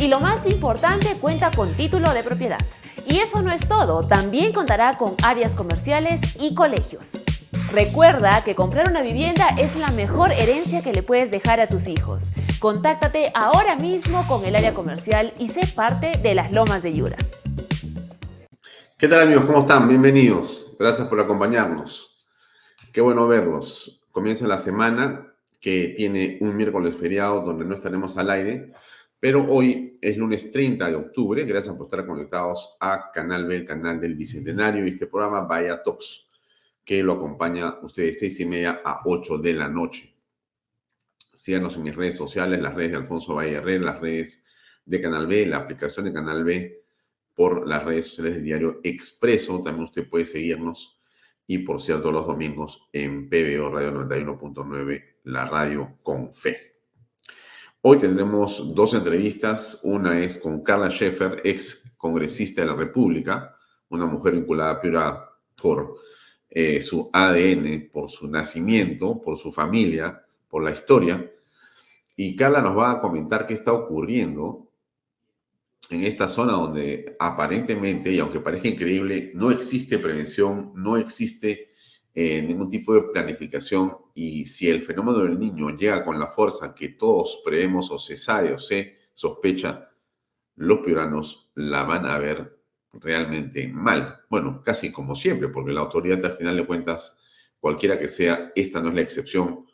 y lo más importante, cuenta con título de propiedad. Y eso no es todo, también contará con áreas comerciales y colegios. Recuerda que comprar una vivienda es la mejor herencia que le puedes dejar a tus hijos. Contáctate ahora mismo con el área comercial y sé parte de las Lomas de Yura. ¿Qué tal amigos? ¿Cómo están? Bienvenidos. Gracias por acompañarnos. Qué bueno verlos. Comienza la semana que tiene un miércoles feriado donde no estaremos al aire pero hoy es lunes 30 de octubre. Gracias por estar conectados a Canal B, el canal del Bicentenario y este programa Vaya Talks, que lo acompaña ustedes seis y media a 8 de la noche. Síganos en mis redes sociales, las redes de Alfonso Valle Herrera, las redes de Canal B, la aplicación de Canal B por las redes sociales del diario Expreso. También usted puede seguirnos. Y por cierto, los domingos en PBO Radio 91.9, la radio con fe. Hoy tendremos dos entrevistas. Una es con Carla Schaeffer, ex congresista de la República, una mujer vinculada a por eh, su ADN, por su nacimiento, por su familia, por la historia. Y Carla nos va a comentar qué está ocurriendo en esta zona donde aparentemente, y aunque parezca increíble, no existe prevención, no existe eh, ningún tipo de planificación y si el fenómeno del niño llega con la fuerza que todos prevemos o se sabe o se sospecha, los piuranos la van a ver realmente mal. Bueno, casi como siempre, porque la autoridad al final de cuentas, cualquiera que sea, esta no es la excepción,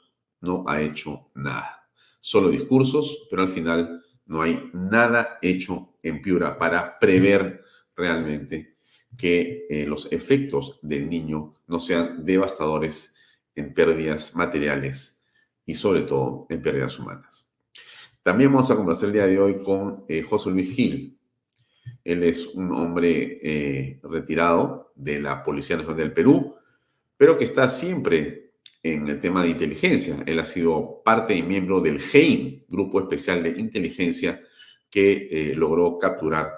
no ha hecho nada. Solo discursos, pero al final no hay nada hecho en Piura para prever realmente que eh, los efectos del niño no sean devastadores en pérdidas materiales y sobre todo en pérdidas humanas. También vamos a conversar el día de hoy con eh, José Luis Gil. Él es un hombre eh, retirado de la Policía Nacional del Perú, pero que está siempre en el tema de inteligencia. Él ha sido parte y miembro del GEIN, Grupo Especial de Inteligencia, que logró capturar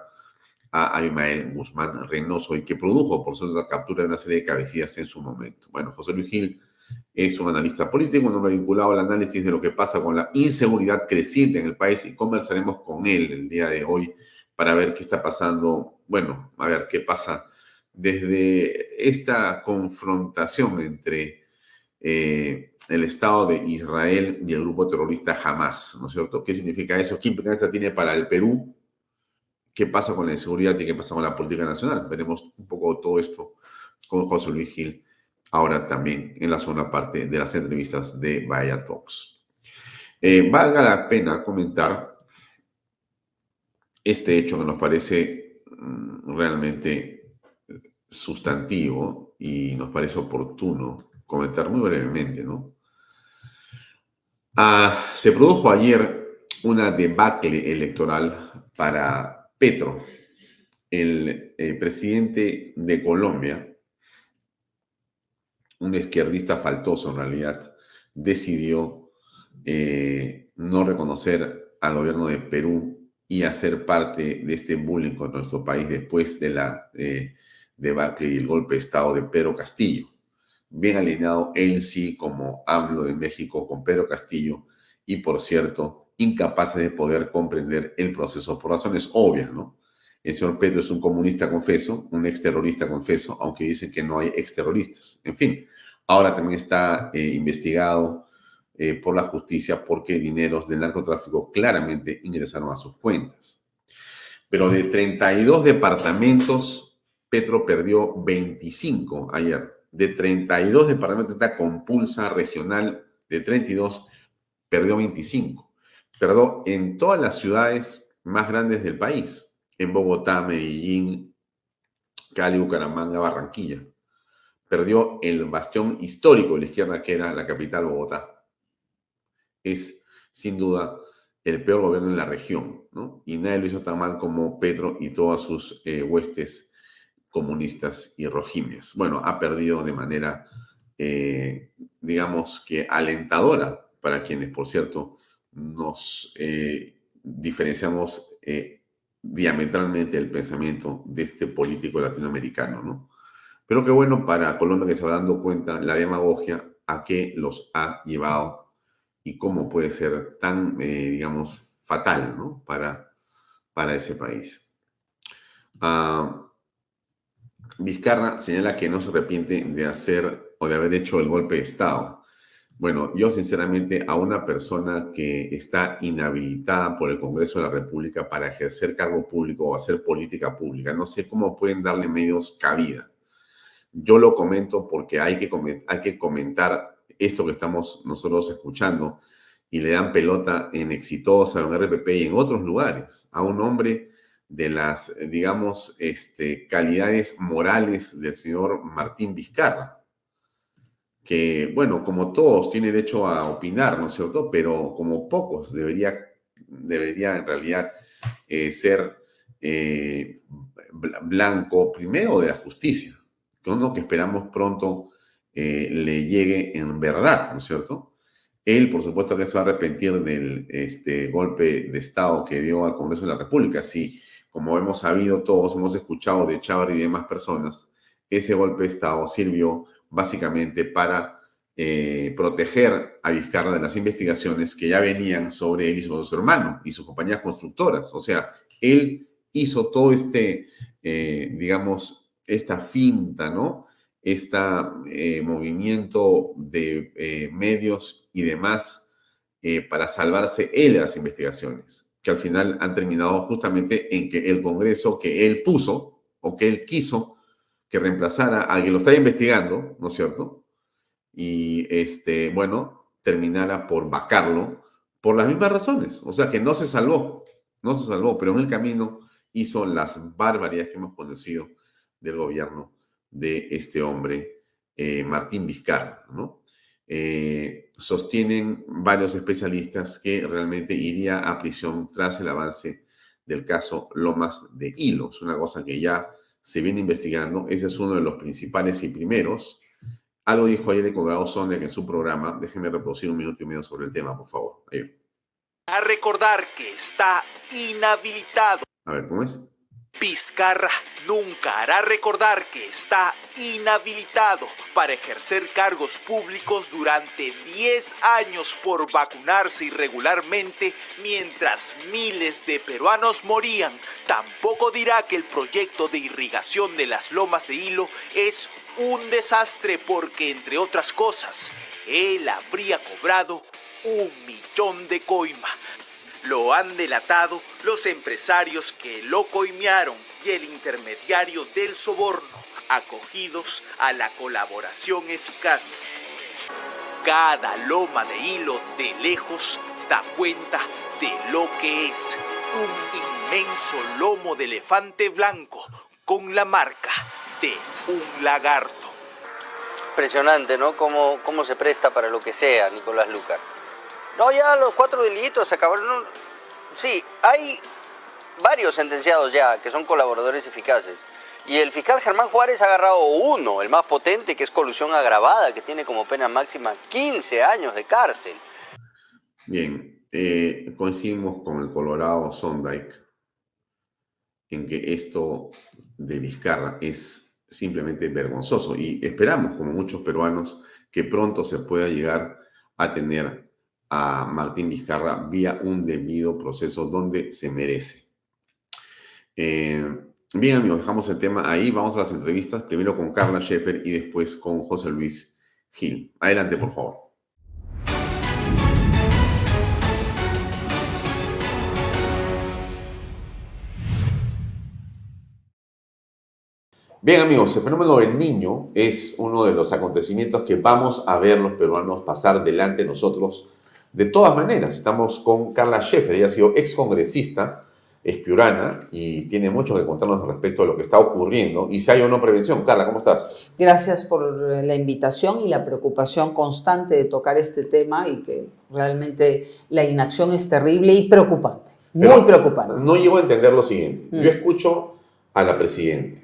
a Abimael Guzmán Reynoso y que produjo, por cierto, la captura de una serie de cabecillas en su momento. Bueno, José Luis Gil es un analista político, un hombre vinculado al análisis de lo que pasa con la inseguridad creciente en el país y conversaremos con él el día de hoy para ver qué está pasando, bueno, a ver qué pasa desde esta confrontación entre eh, el Estado de Israel y el grupo terrorista Hamas, ¿no es cierto? ¿Qué significa eso? ¿Qué implicancia tiene para el Perú? qué pasa con la inseguridad y qué pasa con la política nacional. Veremos un poco todo esto con José Luis Gil ahora también en la segunda parte de las entrevistas de Vaya Talks. Eh, valga la pena comentar este hecho que nos parece mm, realmente sustantivo y nos parece oportuno comentar muy brevemente, ¿no? Ah, se produjo ayer una debacle electoral para Petro, el eh, presidente de Colombia, un izquierdista faltoso en realidad, decidió eh, no reconocer al gobierno de Perú y hacer parte de este bullying con nuestro país después de la eh, debacle y el golpe de Estado de Pedro Castillo. Bien alineado él sí como hablo de México con Pedro Castillo y por cierto, incapaces de poder comprender el proceso por razones obvias, ¿no? El señor Pedro es un comunista confeso, un exterrorista confeso, aunque dicen que no hay exterroristas. En fin, ahora también está eh, investigado eh, por la justicia porque dineros del narcotráfico claramente ingresaron a sus cuentas. Pero de 32 departamentos, Petro perdió 25 ayer. De 32 departamentos, esta compulsa regional de 32, perdió 25. Perdió en todas las ciudades más grandes del país, en Bogotá, Medellín, Cali, Bucaramanga, Barranquilla. Perdió el bastión histórico de la izquierda, que era la capital, Bogotá. Es, sin duda, el peor gobierno en la región, ¿no? Y nadie lo hizo tan mal como Petro y todas sus eh, huestes comunistas y rojimias. Bueno, ha perdido de manera, eh, digamos que alentadora para quienes, por cierto, nos eh, diferenciamos diametralmente del pensamiento de este político latinoamericano, ¿no? Pero qué bueno para Colombia que se va dando cuenta la demagogia a qué los ha llevado y cómo puede ser tan, eh, digamos, fatal, ¿no? Para, para ese país. Ah, Vizcarra señala que no se arrepiente de hacer o de haber hecho el golpe de Estado. Bueno, yo sinceramente a una persona que está inhabilitada por el Congreso de la República para ejercer cargo público o hacer política pública, no sé cómo pueden darle medios cabida. Yo lo comento porque hay que, hay que comentar esto que estamos nosotros escuchando y le dan pelota en Exitosa, en RPP y en otros lugares a un hombre de las, digamos, este, calidades morales del señor Martín Vizcarra que, bueno, como todos, tiene derecho a opinar, ¿no es cierto? Pero como pocos, debería, debería en realidad eh, ser eh, blanco primero de la justicia, que uno que esperamos pronto eh, le llegue en verdad, ¿no es cierto? Él, por supuesto, que se va a arrepentir del este, golpe de Estado que dio al Congreso de la República. Sí, como hemos sabido todos, hemos escuchado de Chávez y demás personas, ese golpe de Estado sirvió básicamente para eh, proteger a Vizcarra de las investigaciones que ya venían sobre él y su hermano y sus compañías constructoras. O sea, él hizo todo este, eh, digamos, esta finta, ¿no? Este movimiento de medios y demás para salvarse él de las investigaciones, que al final han terminado justamente en que el Congreso que él puso o que él quiso que reemplazara a quien lo está investigando, ¿no es cierto? Y, este, bueno, terminara por vacarlo por las mismas razones. O sea, que no se salvó, no se salvó, pero en el camino hizo las barbaridades que hemos conocido del gobierno de este hombre, eh, Martín Vizcarra, ¿no? Eh, sostienen varios especialistas que realmente iría a prisión tras el avance del caso Lomas de Hilo. Es una cosa que ya se viene investigando. Ese es uno de los principales y primeros. Algo dijo ayer el Colorado Sonia en su programa. Déjenme reproducir un minuto y medio sobre el tema, por favor. A recordar que está inhabilitado. A ver, ¿cómo es? Pizcarra nunca hará recordar que está inhabilitado para ejercer cargos públicos durante 10 años por vacunarse irregularmente mientras miles de peruanos morían. Tampoco dirá que el proyecto de irrigación de las lomas de hilo es un desastre porque, entre otras cosas, él habría cobrado un millón de coima lo han delatado los empresarios que lo coimearon y el intermediario del soborno, acogidos a la colaboración eficaz. Cada loma de hilo de lejos da cuenta de lo que es un inmenso lomo de elefante blanco con la marca de un lagarto. Impresionante, ¿no? Cómo, cómo se presta para lo que sea, Nicolás Lucar. No, ya los cuatro delitos se acabaron. Sí, hay varios sentenciados ya que son colaboradores eficaces. Y el fiscal Germán Juárez ha agarrado uno, el más potente, que es colusión agravada, que tiene como pena máxima 15 años de cárcel. Bien, eh, coincidimos con el Colorado Sondike en que esto de Vizcarra es simplemente vergonzoso y esperamos, como muchos peruanos, que pronto se pueda llegar a tener a Martín Vizcarra vía un debido proceso donde se merece. Eh, bien amigos, dejamos el tema ahí, vamos a las entrevistas, primero con Carla Schaeffer y después con José Luis Gil. Adelante, por favor. Bien amigos, el fenómeno del niño es uno de los acontecimientos que vamos a ver los peruanos pasar delante de nosotros. De todas maneras, estamos con Carla Scheffer, ella ha sido excongresista, es piurana y tiene mucho que contarnos respecto a lo que está ocurriendo y si hay o no prevención. Carla, ¿cómo estás? Gracias por la invitación y la preocupación constante de tocar este tema y que realmente la inacción es terrible y preocupante, muy preocupante. No llego a entender lo siguiente. Yo mm. escucho a la Presidenta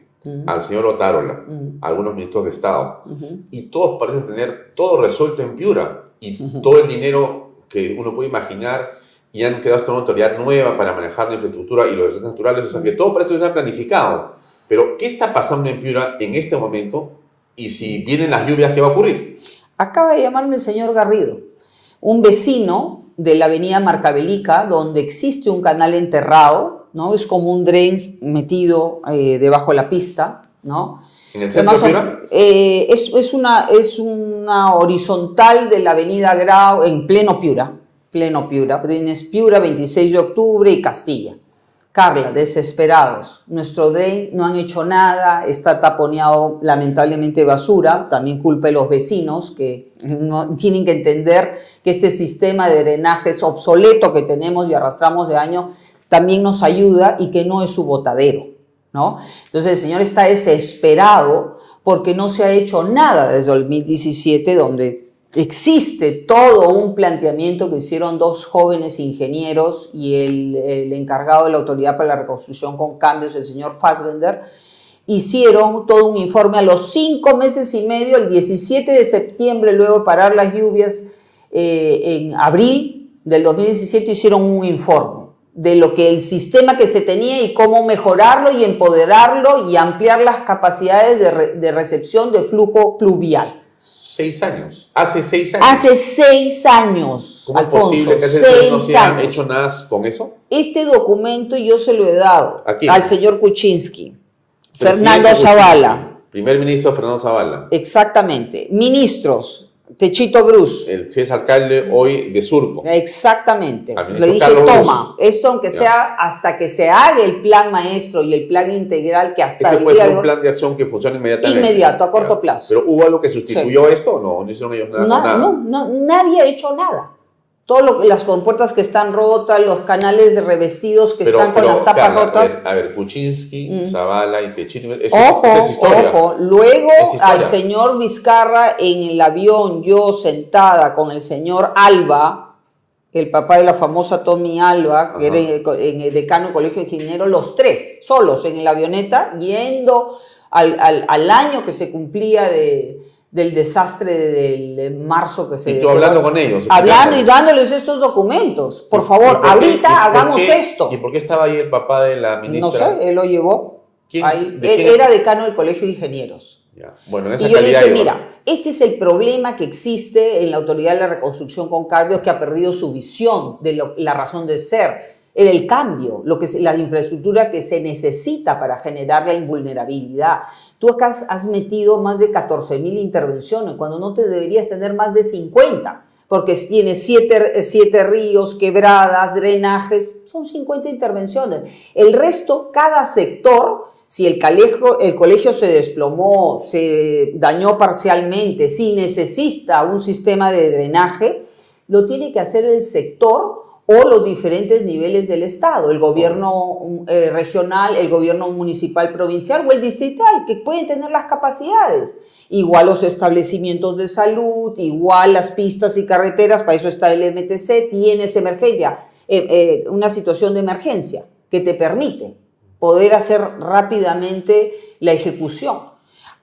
al señor Otárola, a algunos ministros de Estado, y todos parecen tener todo resuelto en Piura, y todo el dinero que uno puede imaginar, y han creado esta autoridad nueva para manejar la infraestructura y los desastres naturales, o sea que todo parece estar planificado. Pero, ¿qué está pasando en Piura en este momento? Y si vienen las lluvias, ¿qué va a ocurrir? Acaba de llamarme el señor Garrido, un vecino de la avenida Marcabelica, donde existe un canal enterrado, ¿no? Es como un drain metido eh, debajo de la pista, ¿no? ¿En el centro eh, es, es, una, es una horizontal de la avenida Grau en pleno Piura, pleno Piura. Tienes Piura, 26 de octubre y Castilla. Carla, desesperados. Nuestro drain no han hecho nada, está taponeado lamentablemente basura, también culpa de los vecinos que no, tienen que entender que este sistema de drenaje es obsoleto que tenemos y arrastramos de año también nos ayuda y que no es su botadero, ¿no? Entonces el Señor está desesperado porque no se ha hecho nada desde el 2017 donde existe todo un planteamiento que hicieron dos jóvenes ingenieros y el, encargado de la Autoridad para la Reconstrucción con Cambios, el señor Fassbender, hicieron todo un informe a los cinco meses y medio, el 17 de septiembre, luego de parar las lluvias, eh, en abril del 2017 hicieron un informe de lo que el sistema que se tenía y cómo mejorarlo y empoderarlo y ampliar las capacidades de, recepción de flujo pluvial. Seis años. Hace seis años. Hace seis años. ¿Cómo es posible que seis no se haya hecho nada con eso? Este documento yo se lo he dado al señor Kuczynski, Fernando Zavala. Primer ministro Fernando Zavala. Exactamente. Ministros, Techito Bruce. El, si es alcalde hoy de Surco. Exactamente. Le dije, toma, esto aunque sea hasta que se haga el plan maestro y el plan integral que hasta este puede ser un plan de acción que funcione inmediatamente. Inmediato, a corto plazo. Pero ¿hubo algo que sustituyó esto o no? ¿No hicieron ellos nada? nada. No, no, nadie ha hecho nada todas las compuertas que están rotas, los canales de revestidos que están con las tapas rotas. a ver, Kuczynski, mm. Zavala y Techino, ojo, Ojo, luego al señor Vizcarra en el avión, yo sentada con el señor Alba, el papá de la famosa Tommy Alba, que era en el decano del Colegio de Ingenieros, los tres, solos en la avioneta, yendo al año que se cumplía de del desastre del marzo que se... Y tú hablando con ellos. Hablando y dándoles estos documentos. Por favor, ahorita hagamos esto. ¿Y por qué estaba ahí el papá de la ministra? No sé, él lo llevó. ¿Quién? Ahí. era decano del Colegio de Ingenieros. Bueno, en esa y yo le dije, mira, este es el problema que existe en la Autoridad de la Reconstrucción con Carbios que ha perdido su visión de la razón de ser el cambio, lo que, la infraestructura que se necesita para generar la invulnerabilidad. Tú acá has metido más de 14 mil intervenciones, cuando no te deberías tener más de 50, porque tienes siete, siete ríos, quebradas, drenajes, son 50 intervenciones. El resto, cada sector, si el colegio se desplomó, se dañó parcialmente, si necesita un sistema de drenaje, lo tiene que hacer el sector o los diferentes niveles del Estado, el gobierno eh, regional, el gobierno municipal provincial o el distrital, que pueden tener las capacidades. Igual los establecimientos de salud, igual las pistas y carreteras, para eso está el MTC, tienes emergencia, eh, eh, una situación de emergencia que te permite poder hacer rápidamente la ejecución.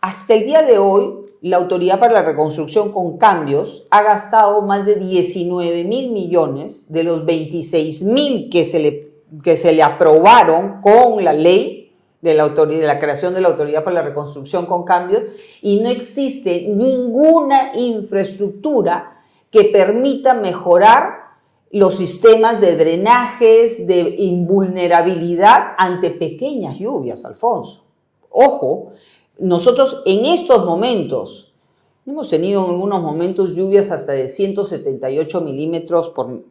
Hasta el día de hoy, la Autoridad para la Reconstrucción con Cambios ha gastado más de 19 mil millones de los 26 mil que, se le, que se le aprobaron con la ley de la, de la creación de la Autoridad para la Reconstrucción con Cambios y no existe ninguna infraestructura que permita mejorar los sistemas de drenajes, de invulnerabilidad ante pequeñas lluvias, Alfonso. Ojo, nosotros en estos momentos hemos tenido en algunos momentos lluvias hasta de 178 milímetros por,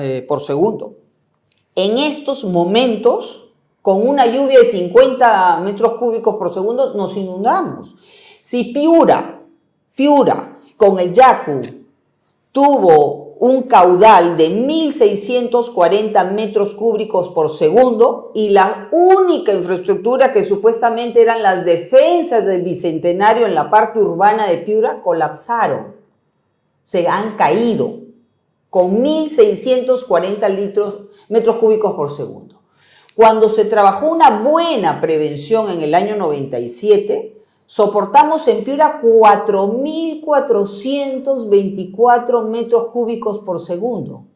eh, por segundo. En estos momentos, con una lluvia de 50 metros cúbicos por segundo, nos inundamos. Si Piura, Piura, con el Yacu, tuvo un caudal de 1.640 metros cúbicos por segundo y la única infraestructura que supuestamente eran las defensas del Bicentenario en la parte urbana de Piura colapsaron. Se han caído con 1.640 litros, metros cúbicos por segundo. Cuando se trabajó una buena prevención en el año 97, Soportamos en Piura 4.424 metros cúbicos por segundo.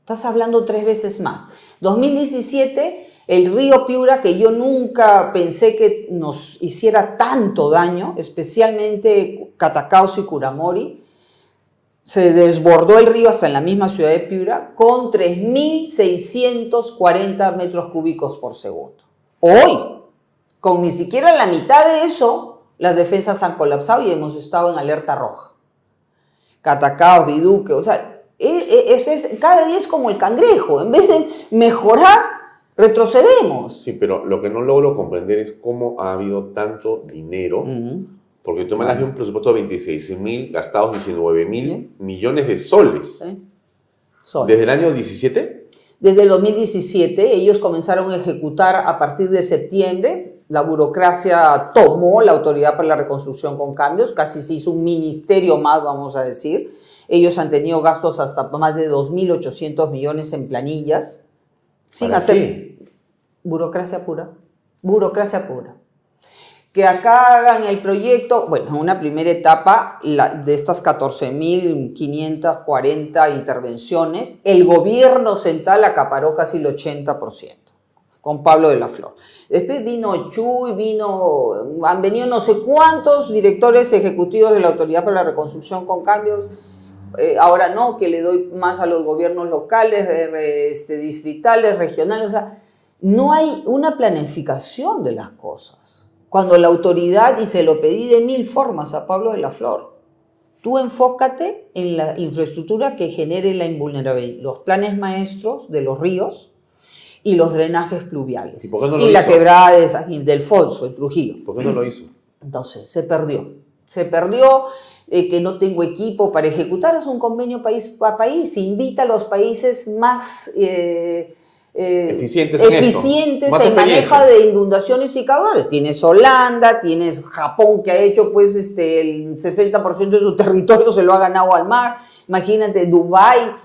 Estás hablando tres veces más. 2017, el río Piura, que yo nunca pensé que nos hiciera tanto daño, especialmente Catacaos y Curamori, se desbordó el río hasta en la misma ciudad de Piura con 3.640 metros cúbicos por segundo. Hoy, con ni siquiera la mitad de eso, las defensas han colapsado y hemos estado en alerta roja. Catacao, Biduque, o sea, e, e, es, cada día es como el cangrejo. En vez de mejorar, retrocedemos. Sí, pero lo que no logro comprender es cómo ha habido tanto dinero. Porque tú me das un presupuesto de 26 mil, gastados 19 mil millones de soles. soles. ¿Desde el año 17? Desde el 2017, ellos comenzaron a ejecutar a partir de septiembre la burocracia tomó la autoridad para la reconstrucción con cambios, casi se hizo un ministerio más, vamos a decir. Ellos han tenido gastos hasta más de 2.800 millones en planillas, sin hacer burocracia pura, burocracia pura. Que acá hagan el proyecto, bueno, en una primera etapa de estas 14.540 intervenciones, el gobierno central acaparó casi el 80% con Pablo de la Flor. Después vino Chuy, vino, han venido no sé cuántos directores ejecutivos de la Autoridad para la Reconstrucción con cambios. Eh, ahora no, que le doy más a los gobiernos locales, este, distritales, regionales. O sea, no hay una planificación de las cosas. Cuando la autoridad, y se lo pedí de mil formas a Pablo de la Flor, tú enfócate en la infraestructura que genere la invulnerabilidad. Los planes maestros de los ríos, y los drenajes pluviales. ¿Y, la quebrada de San Gil, del Fonso, en Trujillo. ¿Por qué no lo hizo? Entonces, se perdió. Se perdió eh, que no tengo equipo para ejecutar. Es un convenio país a país. Invita a los países más... Eh, eh, eficientes, eficientes en, manejo de inundaciones y caudales. Tienes Holanda, tienes Japón que ha hecho pues este, el 60% de su territorio se lo ha ganado al mar. Imagínate Dubái,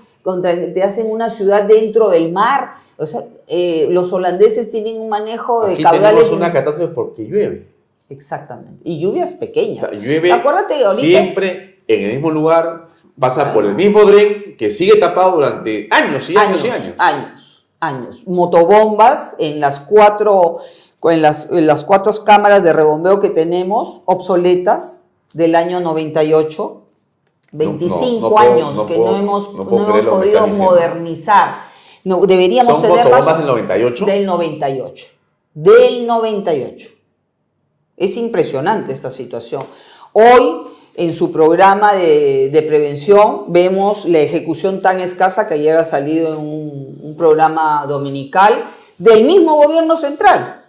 te hacen una ciudad dentro del mar. O sea, eh, los holandeses tienen un manejo de Aquí Tenemos una catástrofe porque llueve. Exactamente. Y lluvias pequeñas. O llueve Acuérdate, siempre en el mismo lugar, pasa por el mismo dren que sigue tapado durante años y años, y años. Años, años. Motobombas en las cuatro, en las, en las cuatro cámaras de rebombeo que tenemos, obsoletas, del año 98. 25 años que no hemos, no hemos podido modernizar. No, deberíamos ¿Son tener más del 98? Del 98. Del 98. Es impresionante esta situación. Hoy, en su programa de, prevención, vemos la ejecución tan escasa que ayer ha salido en un, programa dominical del mismo gobierno central.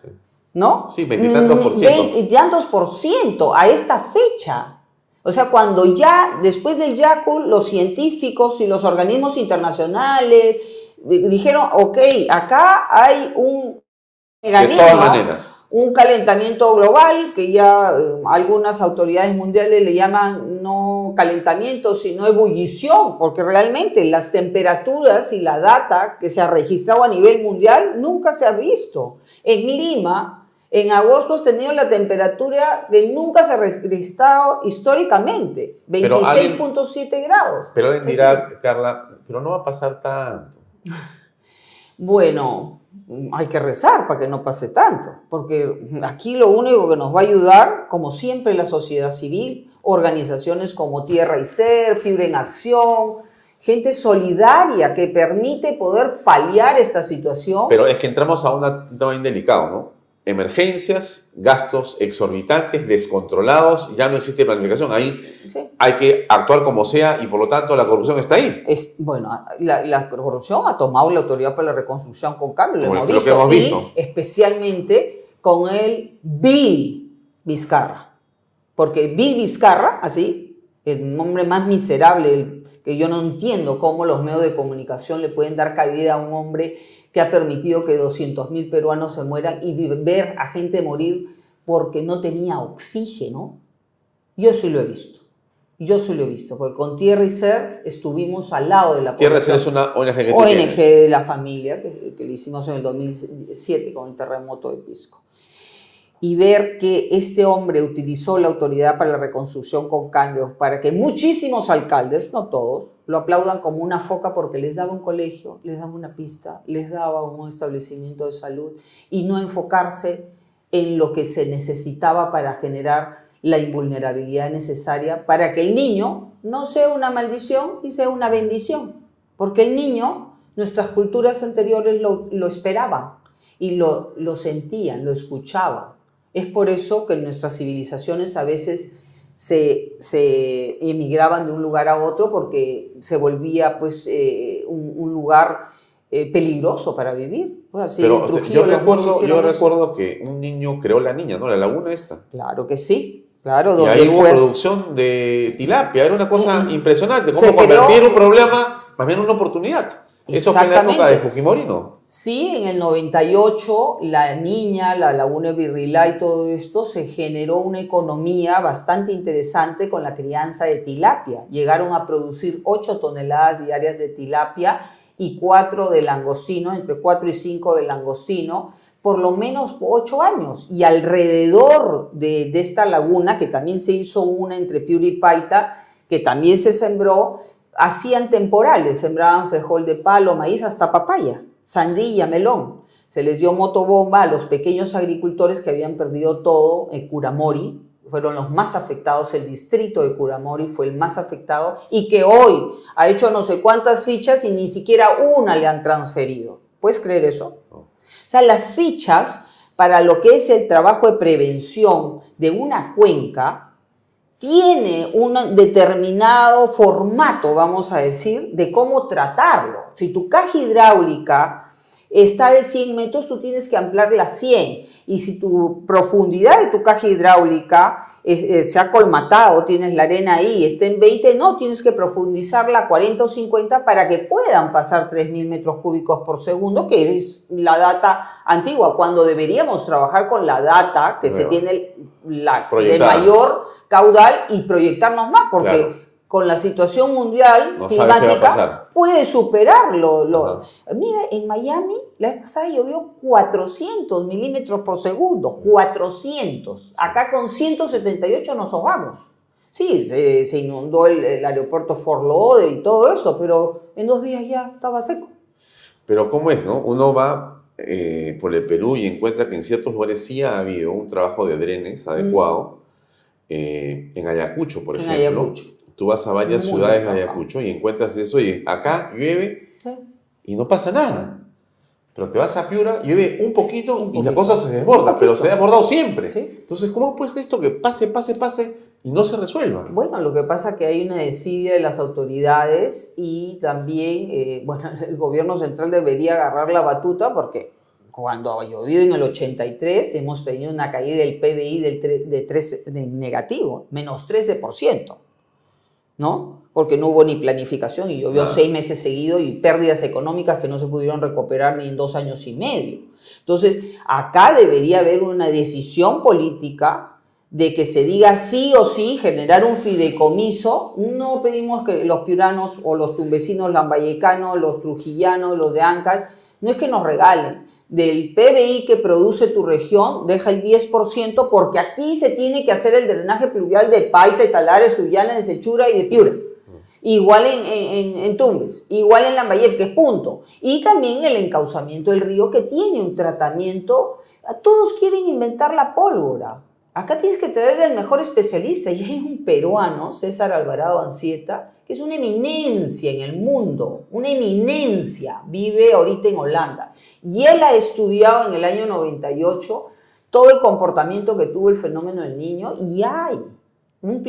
¿No? Sí, veintitantos por ciento. Veintitantos por ciento a esta fecha. O sea, cuando ya, después del YACU, los científicos y los organismos internacionales dijeron, ok, acá hay un un calentamiento global que ya eh, algunas autoridades mundiales le llaman no calentamiento, sino ebullición, porque realmente las temperaturas y la data que se ha registrado a nivel mundial nunca se ha visto. En Lima, En agosto has tenido la temperatura que nunca se ha registrado históricamente, Pero alguien- 26.7 grados. Pero alguien dirá, Carla, pero no va a pasar tanto. Bueno, hay que rezar para que no pase tanto, porque aquí lo único que nos va a ayudar, como siempre, la sociedad civil, organizaciones como Tierra y Ser, Fibra en Acción, gente solidaria que permite poder paliar esta situación. Pero es que entramos a una- un tema bien delicado, ¿no? Emergencias, gastos exorbitantes, descontrolados, ya no existe planificación. Ahí Sí. hay que actuar como sea y por lo tanto la corrupción está ahí. Es, bueno, la, la corrupción ha tomado la autoridad para la reconstrucción con cambio, lo hemos que visto, y especialmente con el Bill Vizcarra, porque Bill Vizcarra, así, el hombre más miserable, el- que yo no entiendo cómo los medios de comunicación le pueden dar cabida a un hombre que ha permitido que 200.000 peruanos se mueran y ver a gente morir porque no tenía oxígeno. Yo sí lo he visto. Yo sí lo he visto, porque con Tierra y Ser estuvimos al lado de la Tierra población. es una ONG que ONG tienes. de la familia, que, que le hicimos en el 2007 con el terremoto de Pisco. Y ver que este hombre utilizó la autoridad para la reconstrucción con cambios para que muchísimos alcaldes, no todos, lo aplaudan como una foca porque les daba un colegio, les daba una pista, les daba un establecimiento de salud y no enfocarse en lo que se necesitaba para generar la invulnerabilidad necesaria para que el niño no sea una maldición y sea una bendición. Porque el niño, nuestras culturas anteriores lo, lo esperaban y lo, lo sentían, lo escuchaban. Es por eso que nuestras civilizaciones a veces se, se emigraban de un lugar a otro porque se volvía pues eh, un, un lugar eh, peligroso para vivir. Pues así, Pero Trujillo yo recuerdo, yo recuerdo que un niño creó la niña, ¿no? La laguna esta. Claro que sí, claro. Y donde ahí hubo fue- producción de tilapia. Era una cosa Mm. impresionante. Se Cómo creó- convertir un problema más bien en una oportunidad. Eso fue en la época de. Fujimori, ¿no? Sí, en el 98 la niña, la laguna Virrilá y todo esto se generó una economía bastante interesante con la crianza de tilapia. Llegaron a producir 8 toneladas diarias de tilapia y 4 de langostino, entre 4 y 5 de langostino, por lo menos 8 años. Y alrededor de, de esta laguna, que también se hizo una entre Piura y Paita, que también se sembró, hacían temporales, sembraban frijol de palo, maíz, hasta papaya, sandía, melón. Se les dio motobomba a los pequeños agricultores que habían perdido todo en Curamori, fueron los más afectados, el distrito de Curamori fue el más afectado y que hoy ha hecho no sé cuántas fichas y ni siquiera una le han transferido. ¿Puedes creer eso? O sea, las fichas para lo que es el trabajo de prevención de una cuenca tiene un determinado formato, vamos a decir, de cómo tratarlo. Si tu caja hidráulica está de 100 metros, tú tienes que ampliarla a 100. Y si tu profundidad de tu caja hidráulica es- eh, se ha colmatado, tienes la arena ahí, está en 20, no, tienes que profundizarla a 40 o 50 para que puedan pasar 3.000 metros cúbicos por segundo, que es la data antigua, cuando deberíamos trabajar con la data que se tiene la, de mayor caudal y proyectarnos más, porque Claro. con la situación mundial No climática puede superarlo. Lo. Mira, en Miami la vez pasada llovió 400 milímetros por segundo, 400. Acá con 178 nos ahogamos. Sí, se, se inundó el, el aeropuerto Fort Lauderdale y todo eso, pero en dos días ya estaba seco. Pero ¿cómo es, no? Uno va eh, por el Perú y encuentra que en ciertos lugares sí ha habido un trabajo de drenes adecuado. Eh, en Ayacucho, por En ejemplo. Ayacucho. Tú vas a varias Muy ciudades de. Ayacucho y encuentras eso y acá llueve Sí. y no pasa nada. Pero te vas a Piura, llueve un poquito Un y la poquito. cosa se desborda, pero poquito. se ha desbordado siempre. Sí. Entonces, ¿cómo puede ser esto que pase, pase, pase y no se resuelva? Bueno, lo que pasa es que hay una desidia de las autoridades y también, eh, bueno, el gobierno central debería agarrar la batuta porque cuando ha llovido en el 83 hemos tenido una caída del PBI del de, 13 de negativo, menos 13%, ¿no? Porque no hubo ni planificación y llovió seis meses seguidos y pérdidas económicas que no se pudieron recuperar ni en dos años y medio. Entonces, acá debería haber una decisión política de que se diga sí o sí, generar un fideicomiso. No pedimos que los piuranos o los tumbesinos lambayecanos, los trujillanos, los de Ancas, no es que nos regalen. Del PBI que produce tu región, deja el 10% porque aquí se tiene que hacer el drenaje pluvial de Paita, Talares, Sullana, de Sechura y de Piura. Igual en, en, en Tumbes, igual en Lambayeque, que es punto. Y también el encauzamiento del río que tiene un tratamiento. Todos quieren inventar la pólvora. Acá tienes que traer el mejor especialista y hay un peruano, César Alvarado Ancieta, que es una eminencia en el mundo, una eminencia, vive ahorita en Holanda. Y él ha estudiado en el año 98 todo el comportamiento que tuvo el fenómeno del niño y hay un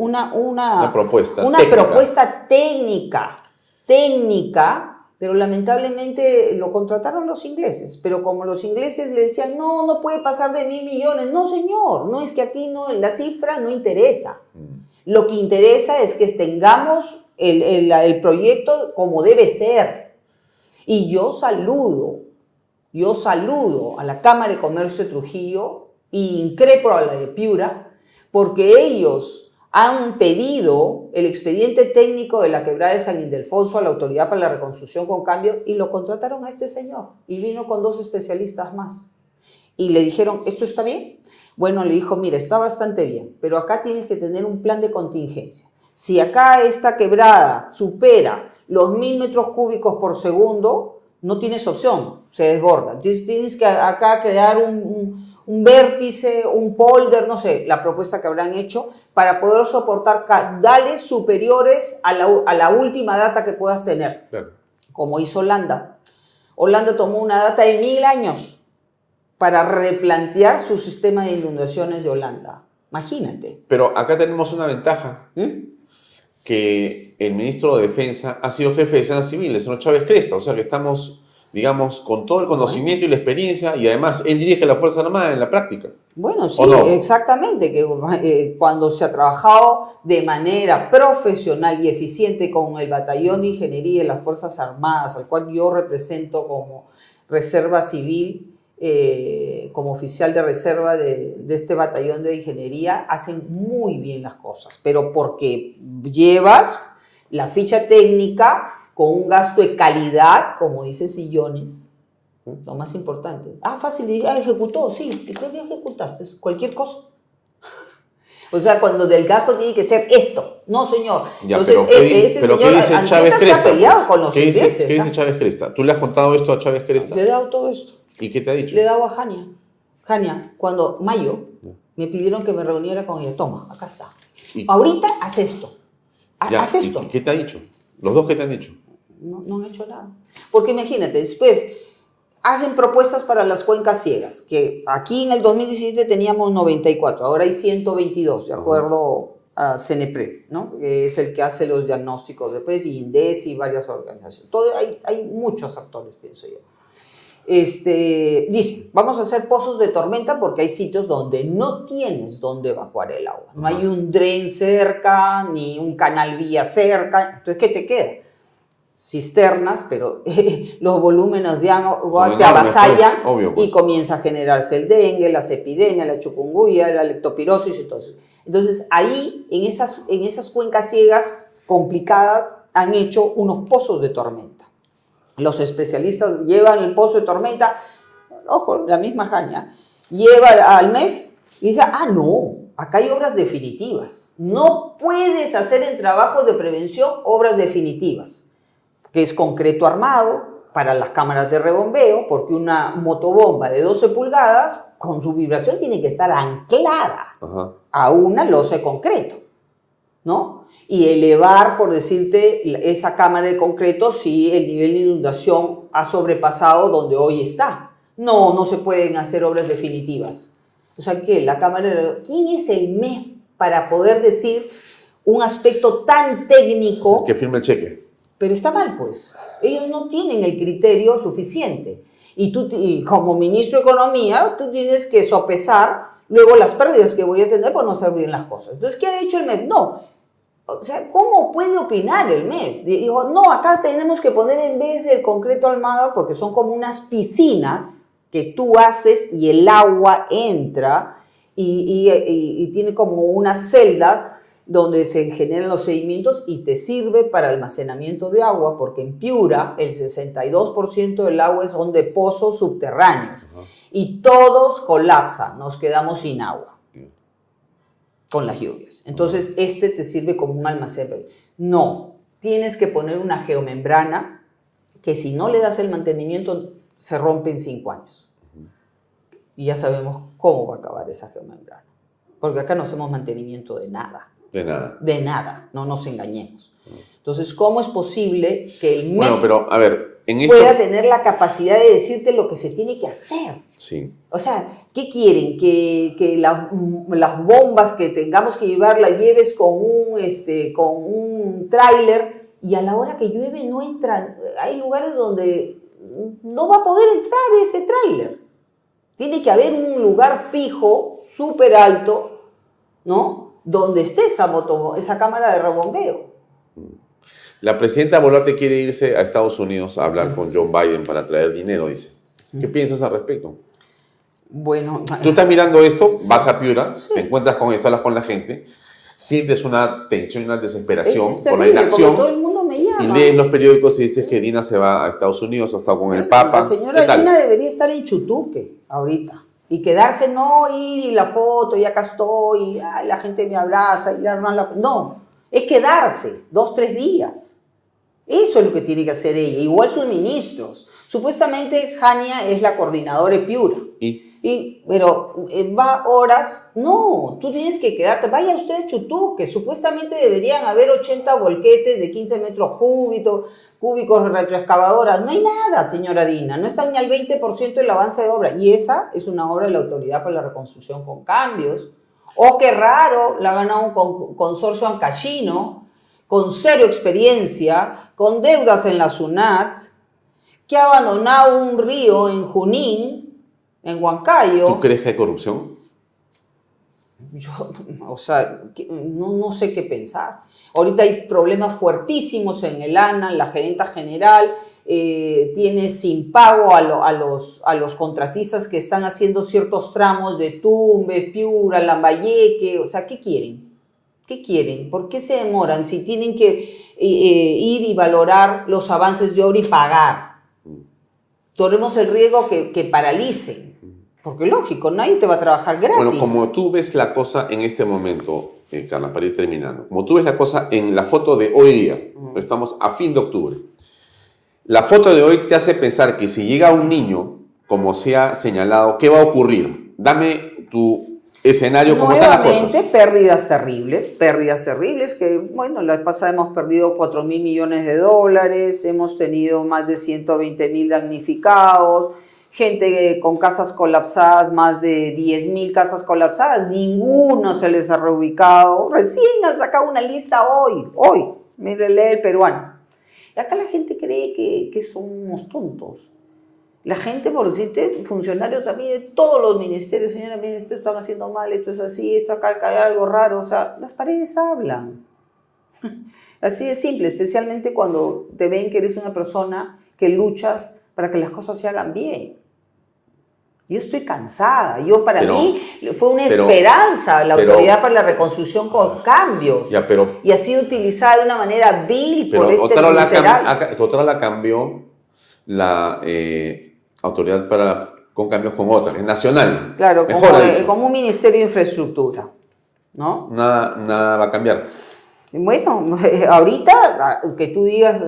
una, una, propuesta una técnica. propuesta técnica, técnica pero lamentablemente lo contrataron los ingleses, pero como los ingleses le decían, no, no puede pasar de mil millones, no señor, no es que aquí no, la cifra no interesa. Mm. Lo que interesa es que tengamos el, el, el proyecto como debe ser. Y yo saludo, yo saludo a la Cámara de Comercio de Trujillo y increpo a la de Piura, porque ellos han pedido el expediente técnico de la quebrada de San Ildefonso a la Autoridad para la Reconstrucción con Cambio y lo contrataron a este señor y vino con dos especialistas más. Y le dijeron, ¿esto está bien? Bueno, le dijo, mira, está bastante bien, pero acá tienes que tener un plan de contingencia. Si acá esta quebrada supera los mil metros cúbicos por segundo, no tienes opción, se desborda. Tienes que acá crear un vértice, un polder, no sé, la propuesta que habrán hecho, para poder soportar caudales superiores a la, última data que puedas tener, como hizo Holanda. Holanda tomó una data de mil años para replantear su sistema de inundaciones de Holanda. Imagínate. Pero acá tenemos una ventaja. ¿Mm? Que el ministro de Defensa ha sido jefe de Defensa Civil, el señor Chávez Cresta. O sea que estamos digamos, con todo el conocimiento y la experiencia, y además él dirige la Fuerza Armada en la práctica. Bueno, sí, exactamente, que eh, cuando se ha trabajado de manera profesional y eficiente con el Batallón de Ingeniería de las Fuerzas Armadas, al cual yo represento como Reserva Civil, eh, como oficial de reserva de, de este batallón de ingeniería, hacen muy bien las cosas, pero porque llevas la ficha técnica, con un gasto de calidad, como dice Sillones, lo más importante. Ah, fácil, ah, ejecutó, sí, ¿qué que ejecutaste? Cualquier cosa. O sea, cuando del gasto tiene que ser esto. No, señor. Entonces, e, este señor Chávez se ha peleado con los ¿Qué ingleses. Dice, ¿Qué dice ¿ah? Chávez Cresta? ¿Tú le has contado esto a Chávez Cresta? Le he dado todo esto. ¿Y qué te ha dicho? Le he dado a Jania. Jania, cuando mayo me pidieron que me reuniera con ella. Toma, acá está. Ahorita haz esto. haz esto. ¿Qué te ha dicho? Los dos que te han dicho no, no han hecho nada. Porque imagínate, después hacen propuestas para las cuencas ciegas, que aquí en el 2017 teníamos 94, ahora hay 122, de acuerdo a CENEPRE, ¿no? que es el que hace los diagnósticos de PES y INDES y varias organizaciones. Todo, hay, hay muchos actores, pienso yo. Este, dice, vamos a hacer pozos de tormenta porque hay sitios donde no tienes donde evacuar el agua. No hay un dren cerca, ni un canal vía cerca. Entonces, ¿qué te queda? Cisternas, pero los volúmenes de agua te avasallan pues, y pues. comienza a generarse el dengue, las epidemias, la chupunguya, la leptopirosis y todo eso. Entonces ahí, en esas, en esas cuencas ciegas complicadas, han hecho unos pozos de tormenta. Los especialistas llevan el pozo de tormenta, ojo, la misma Jania, lleva al MEF y dice, ah, no, acá hay obras definitivas. No puedes hacer en trabajos de prevención obras definitivas que es concreto armado para las cámaras de rebombeo, porque una motobomba de 12 pulgadas, con su vibración, tiene que estar anclada a una losa de concreto, ¿no? Y elevar, por decirte, esa cámara de concreto si el nivel de inundación ha sobrepasado donde hoy está. No, no se pueden hacer obras definitivas. O sea que la cámara de... ¿Quién es el MEF para poder decir un aspecto tan técnico? Que firme el cheque. Pero está mal, pues. Ellos no tienen el criterio suficiente. Y tú, como ministro de Economía, tú tienes que sopesar luego las pérdidas que voy a tener por no hacer bien las cosas. Entonces, ¿qué ha hecho el MEP? No. O sea, ¿cómo puede opinar el MEP? Dijo, no, acá tenemos que poner en vez del concreto almado, porque son como unas piscinas que tú haces y el agua entra y, y, y tiene como unas celdas donde se generan los sedimentos y te sirve para almacenamiento de agua, porque en Piura el 62% del agua son de pozos subterráneos y todos colapsan, nos quedamos sin agua con las lluvias. Entonces, este te sirve como un almacén. No, tienes que poner una geomembrana que si no le das el mantenimiento se rompe en cinco años. Y ya sabemos cómo va a acabar esa geomembrana. Porque acá no hacemos mantenimiento de nada. De nada. De nada, no nos engañemos. Entonces, ¿cómo es posible que el Bueno, MEF pero a ver, en esto... pueda tener la capacidad de decirte lo que se tiene que hacer? Sí. O sea, ¿qué quieren? Que, que la- las bombas que tengamos que llevar las lleves con un, este, con un tráiler y a la hora que llueve no entran. Hay lugares donde no va a poder entrar ese tráiler. Tiene que haber un lugar fijo, súper alto, ¿no? Donde esté esa, moto, esa cámara de rebombeo. La presidenta Boluarte quiere irse a Estados Unidos a hablar con John Biden para traer dinero, dice. ¿Qué piensas al respecto? Bueno, Tú estás mirando esto, vas a Piura, Sí. te encuentras con esto, hablas con la gente, sientes una tensión y una desesperación es por la inacción todo el mundo me y llama. lees los periódicos y dices que Dina se va a Estados Unidos, ha estado con el Papa. La señora. Dina debería estar en Chutuque ahorita y quedarse, no ir y la foto, y acá estoy, y ay, la gente me abraza y la la- No, es quedarse dos, tres días. Eso es lo que tiene que hacer ella. Igual sus ministros. Supuestamente Jania es la coordinadora de Piura. Y Y, pero eh, va horas, no, tú tienes que quedarte, vaya usted a Chutuque, supuestamente deberían haber 80 volquetes de 15 metros cúbicos, cúbicos retroexcavadoras, no hay nada, señora Dina, no está ni al 20% del avance de obra, y esa es una obra de la Autoridad para la Reconstrucción con cambios, o qué raro, la ha ganado un con- consorcio ancachino, con cero experiencia, con deudas en la SUNAT, que ha abandonado un río en Junín, en Huancayo. ¿tú crees que hay corrupción? Yo, o sea, no, no sé qué pensar. Ahorita hay problemas fuertísimos en el ANA, la gerenta general eh, tiene sin pago a los, a los contratistas que están haciendo ciertos tramos de Tumbe, Piura, Lambayeque, o sea, ¿qué quieren? ¿Qué quieren? ¿Por qué se demoran si tienen que eh, eh, ir y valorar los avances de obra y pagar? Corremos el riesgo que, que paralicen. Porque lógico, nadie te va a trabajar gratis. Bueno, como tú ves la cosa en este momento, eh, Carla, para ir terminando, como tú ves la cosa en la foto de hoy día, estamos a fin de octubre, la foto de hoy te hace pensar que si llega un niño, como se ha señalado, ¿qué va a ocurrir? Dame tu escenario, ¿cómo están las cosas? pérdidas terribles, pérdidas terribles, que bueno, la vez pasada hemos perdido 4 mil millones de dólares, hemos tenido más de 120 mil damnificados, gente con casas colapsadas, más de 10 mil casas colapsadas, ninguno se les ha reubicado, recién han sacado una lista hoy, hoy, mire, lee el peruano. Y acá la gente cree que, que somos tontos. La gente, por decirte, funcionarios a mí de todos los ministerios, señora, mire, esto están haciendo mal, esto es así, esto acá hay algo raro, o sea, las paredes hablan. Así de simple, especialmente cuando te ven que eres una persona que luchas para que las cosas se hagan bien. Yo estoy cansada, yo para Pero- mí fue una pero- esperanza la pero- Autoridad para la Reconstrucción con cambios Ya, y ha sido utilizada de una manera vil por este otra la, cam- miserable. acá- otra la cambió la eh, autoridad para, con cambios con otra, es nacional. Claro, Mejor como, un ministerio de infraestructura, ¿no? Nada, nada va a cambiar. Bueno, ahorita ah, que tú digas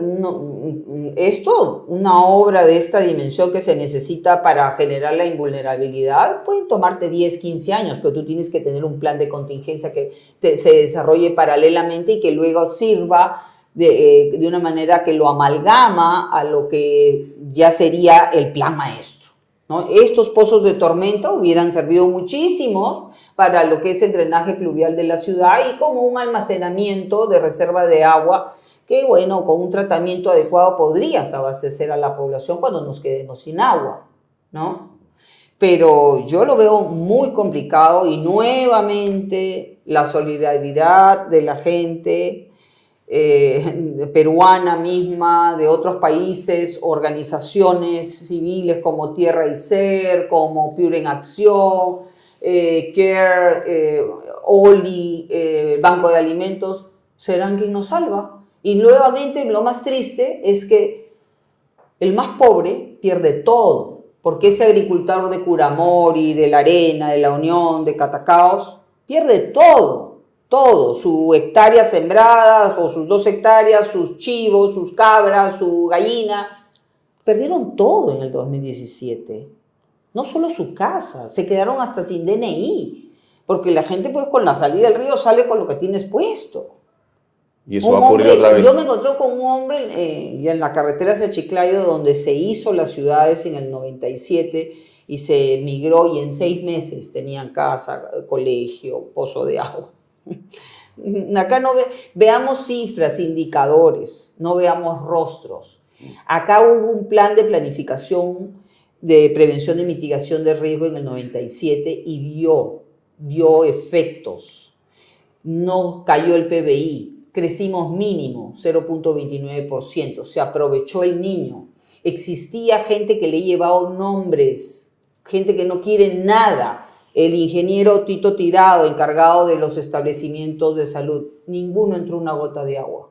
esto, una obra de esta dimensión que se necesita para generar la invulnerabilidad, pueden tomarte 10, 15 años, pero tú tienes que tener un plan de contingencia que se desarrolle paralelamente y que luego sirva de, eh, de una manera que lo amalgama a lo que ya sería el plan maestro. Estos pozos de tormenta hubieran servido muchísimo para lo que es el drenaje pluvial de la ciudad y como un almacenamiento de reserva de agua que, bueno, con un tratamiento adecuado podrías abastecer a la población cuando nos quedemos sin agua, ¿no? Pero yo lo veo muy complicado y nuevamente la solidaridad de la gente eh, peruana misma, de otros países, organizaciones civiles como Tierra y Ser, como Piura en Acción, eh, Care, eh, Oli, eh, Banco de Alimentos, serán quien nos salva. Y nuevamente lo más triste es que el más pobre pierde todo, porque ese agricultor de Curamori, de la Arena, de la Unión, de Catacaos, pierde todo, todo, su hectárea sembrada o sus dos hectáreas, sus chivos, sus cabras, su gallina, perdieron todo en el 2017. No solo su casa, se quedaron hasta sin DNI, porque la gente pues con la salida del río sale con lo que tienes puesto. Y eso Un va a ocurrir hombre- otra vez. Yo me encontré con un hombre eh, en la carretera hacia Chiclayo, donde se hizo las ciudades en el 97 y se migró y en seis meses tenían casa, colegio, pozo de agua. Acá no ve, veamos cifras, indicadores, no veamos rostros. Acá hubo un plan de planificación de prevención y mitigación de riesgo en el 97 y dio, dio efectos no cayó el PBI, crecimos mínimo 0.29%, se aprovechó el niño. Existía gente que le he llevado nombres, gente que no quiere nada. El ingeniero Tito Tirado, encargado de los establecimientos de salud, ninguno entró una gota de agua.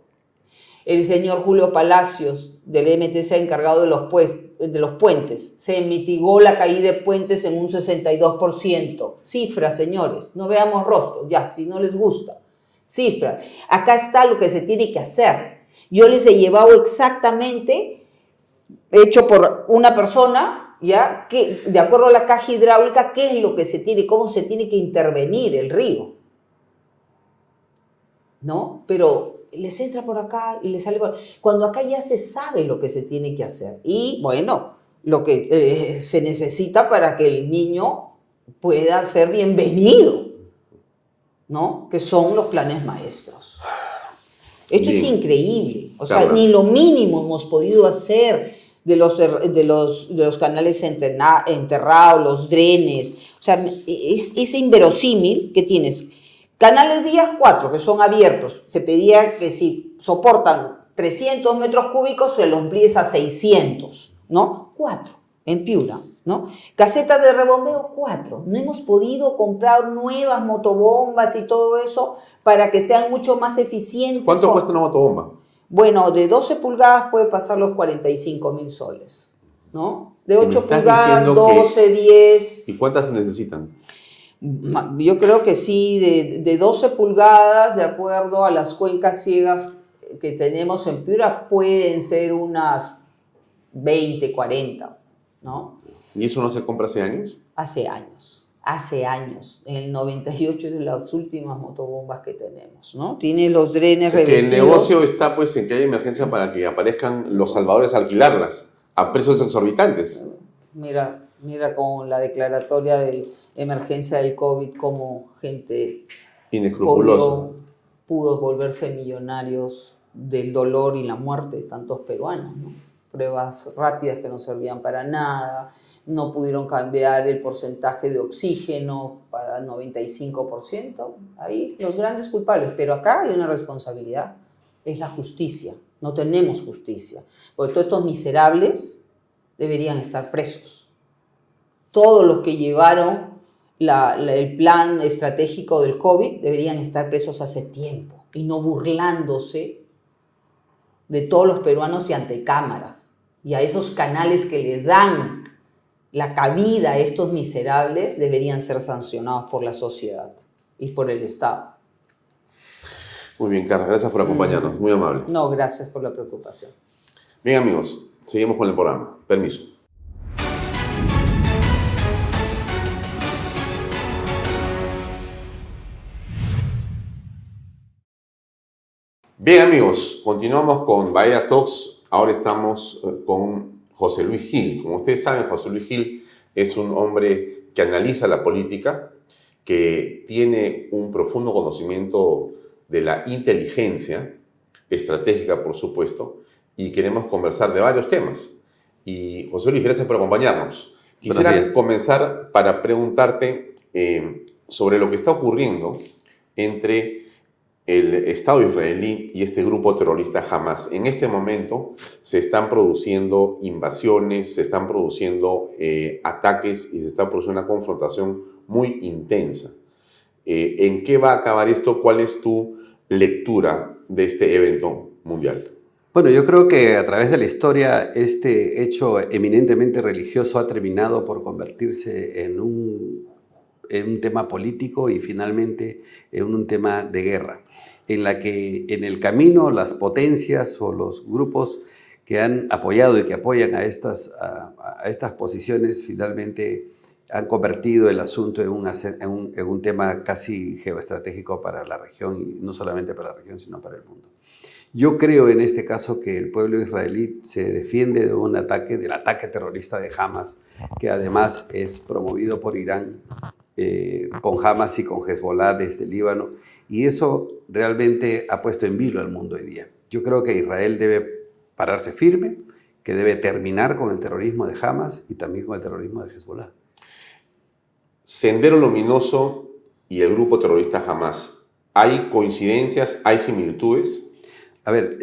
El señor Julio Palacios, del MTC, encargado de los, pues- de los puentes, se mitigó la caída de puentes en un 62%. Cifras, señores, no veamos rostros, ya, si no les gusta. Cifras. Acá está lo que se tiene que hacer. Yo les he llevado exactamente, hecho por una persona, ya, que de acuerdo a la caja hidráulica, qué es lo que se tiene, cómo se tiene que intervenir el río. ¿no? Pero les entra por acá y les sale por... Cuando acá ya se sabe lo que se tiene que hacer. Y bueno, lo que eh, se necesita para que el niño pueda ser bienvenido, ¿no? Que son los planes maestros. Esto es increíble. O sea, ni lo mínimo hemos podido hacer de los, er- de los, de los canales enterrados, los drenes. O sea, es, es inverosímil que tienes canales vías 4 que son abiertos. Se pedía que si soportan 300 metros cúbicos se los amplíes a 600, ¿no? 4 en Piura, ¿no? Casetas de rebombeo 4. No hemos podido comprar nuevas motobombas y todo eso para que sean mucho más eficientes. ¿Cuánto con- cuesta una motobomba? bueno, de 12 pulgadas puede pasar los 45 mil soles, ¿no? De Y me 8 estás pulgadas, diciendo que- 12, 10. ¿Y cuántas se necesitan? Yo creo que sí, de, de 12 pulgadas, de acuerdo a las cuencas ciegas que tenemos en Piura, pueden ser unas 20, 40, ¿no? ¿Y eso no se compra hace años? Hace años, hace años. En el 98 es de las últimas motobombas que tenemos, ¿no? Tiene los drenes Que el revestidos. negocio está pues en que hay emergencia para que aparezcan los salvadores a alquilarlas a precios exorbitantes. Mira, mira con la declaratoria de emergencia del COVID, cómo gente Inescrupuloso. pudo, pudo volverse millonarios del dolor y la muerte de tantos peruanos. ¿no? Pruebas rápidas que no servían para nada, no pudieron cambiar el porcentaje de oxígeno para el 95%. Ahí los grandes culpables, pero acá hay una responsabilidad, es la justicia. No tenemos justicia, porque todos estos miserables deberían estar presos. Todos los que llevaron la- la- el plan estratégico del COVID deberían estar presos hace tiempo y no burlándose de todos los peruanos y ante cámaras. Y a esos canales que le dan la cabida a estos miserables deberían ser sancionados por la sociedad y por el Estado. Muy bien, Carla, gracias por acompañarnos. Muy amable. No, gracias por la preocupación. Bien, amigos, seguimos con el programa. Permiso. Bien, amigos, continuamos con Bahía Talks. Ahora estamos eh, con José Luis Gil. Como ustedes saben, José Luis Gil es un hombre que analiza la política, que tiene un profundo conocimiento de la inteligencia estratégica, por supuesto, y queremos conversar de varios temas. Y José Luis, gracias por acompañarnos. Quisiera comenzar para preguntarte eh, sobre lo que está ocurriendo entre el Estado israelí y este grupo terrorista Hamas. En este momento se están produciendo invasiones, se están produciendo eh, ataques y se está produciendo una confrontación muy intensa. Eh, ¿En qué va a acabar esto? ¿Cuál es tu lectura de este evento mundial? Bueno, yo creo que a través de la historia este hecho eminentemente religioso ha terminado por convertirse en un, en un tema político y finalmente en un tema de guerra, en la que en el camino las potencias o los grupos que han apoyado y que apoyan a estas, a, estas posiciones finalmente han convertido el asunto en un, en, un, tema casi geoestratégico para la región, y no solamente para la región, sino para el mundo. Yo creo en este caso que el pueblo israelí se defiende de un ataque, del ataque terrorista de Hamas, que además es promovido por Irán eh, con Hamas y con Hezbollah desde Líbano, y eso realmente ha puesto en vilo al mundo hoy día. Yo creo que Israel debe pararse firme, que debe terminar con el terrorismo de Hamas y también con el terrorismo de Hezbollah. Sendero Luminoso y el grupo terrorista Hamas, ¿hay coincidencias, hay similitudes? A ver,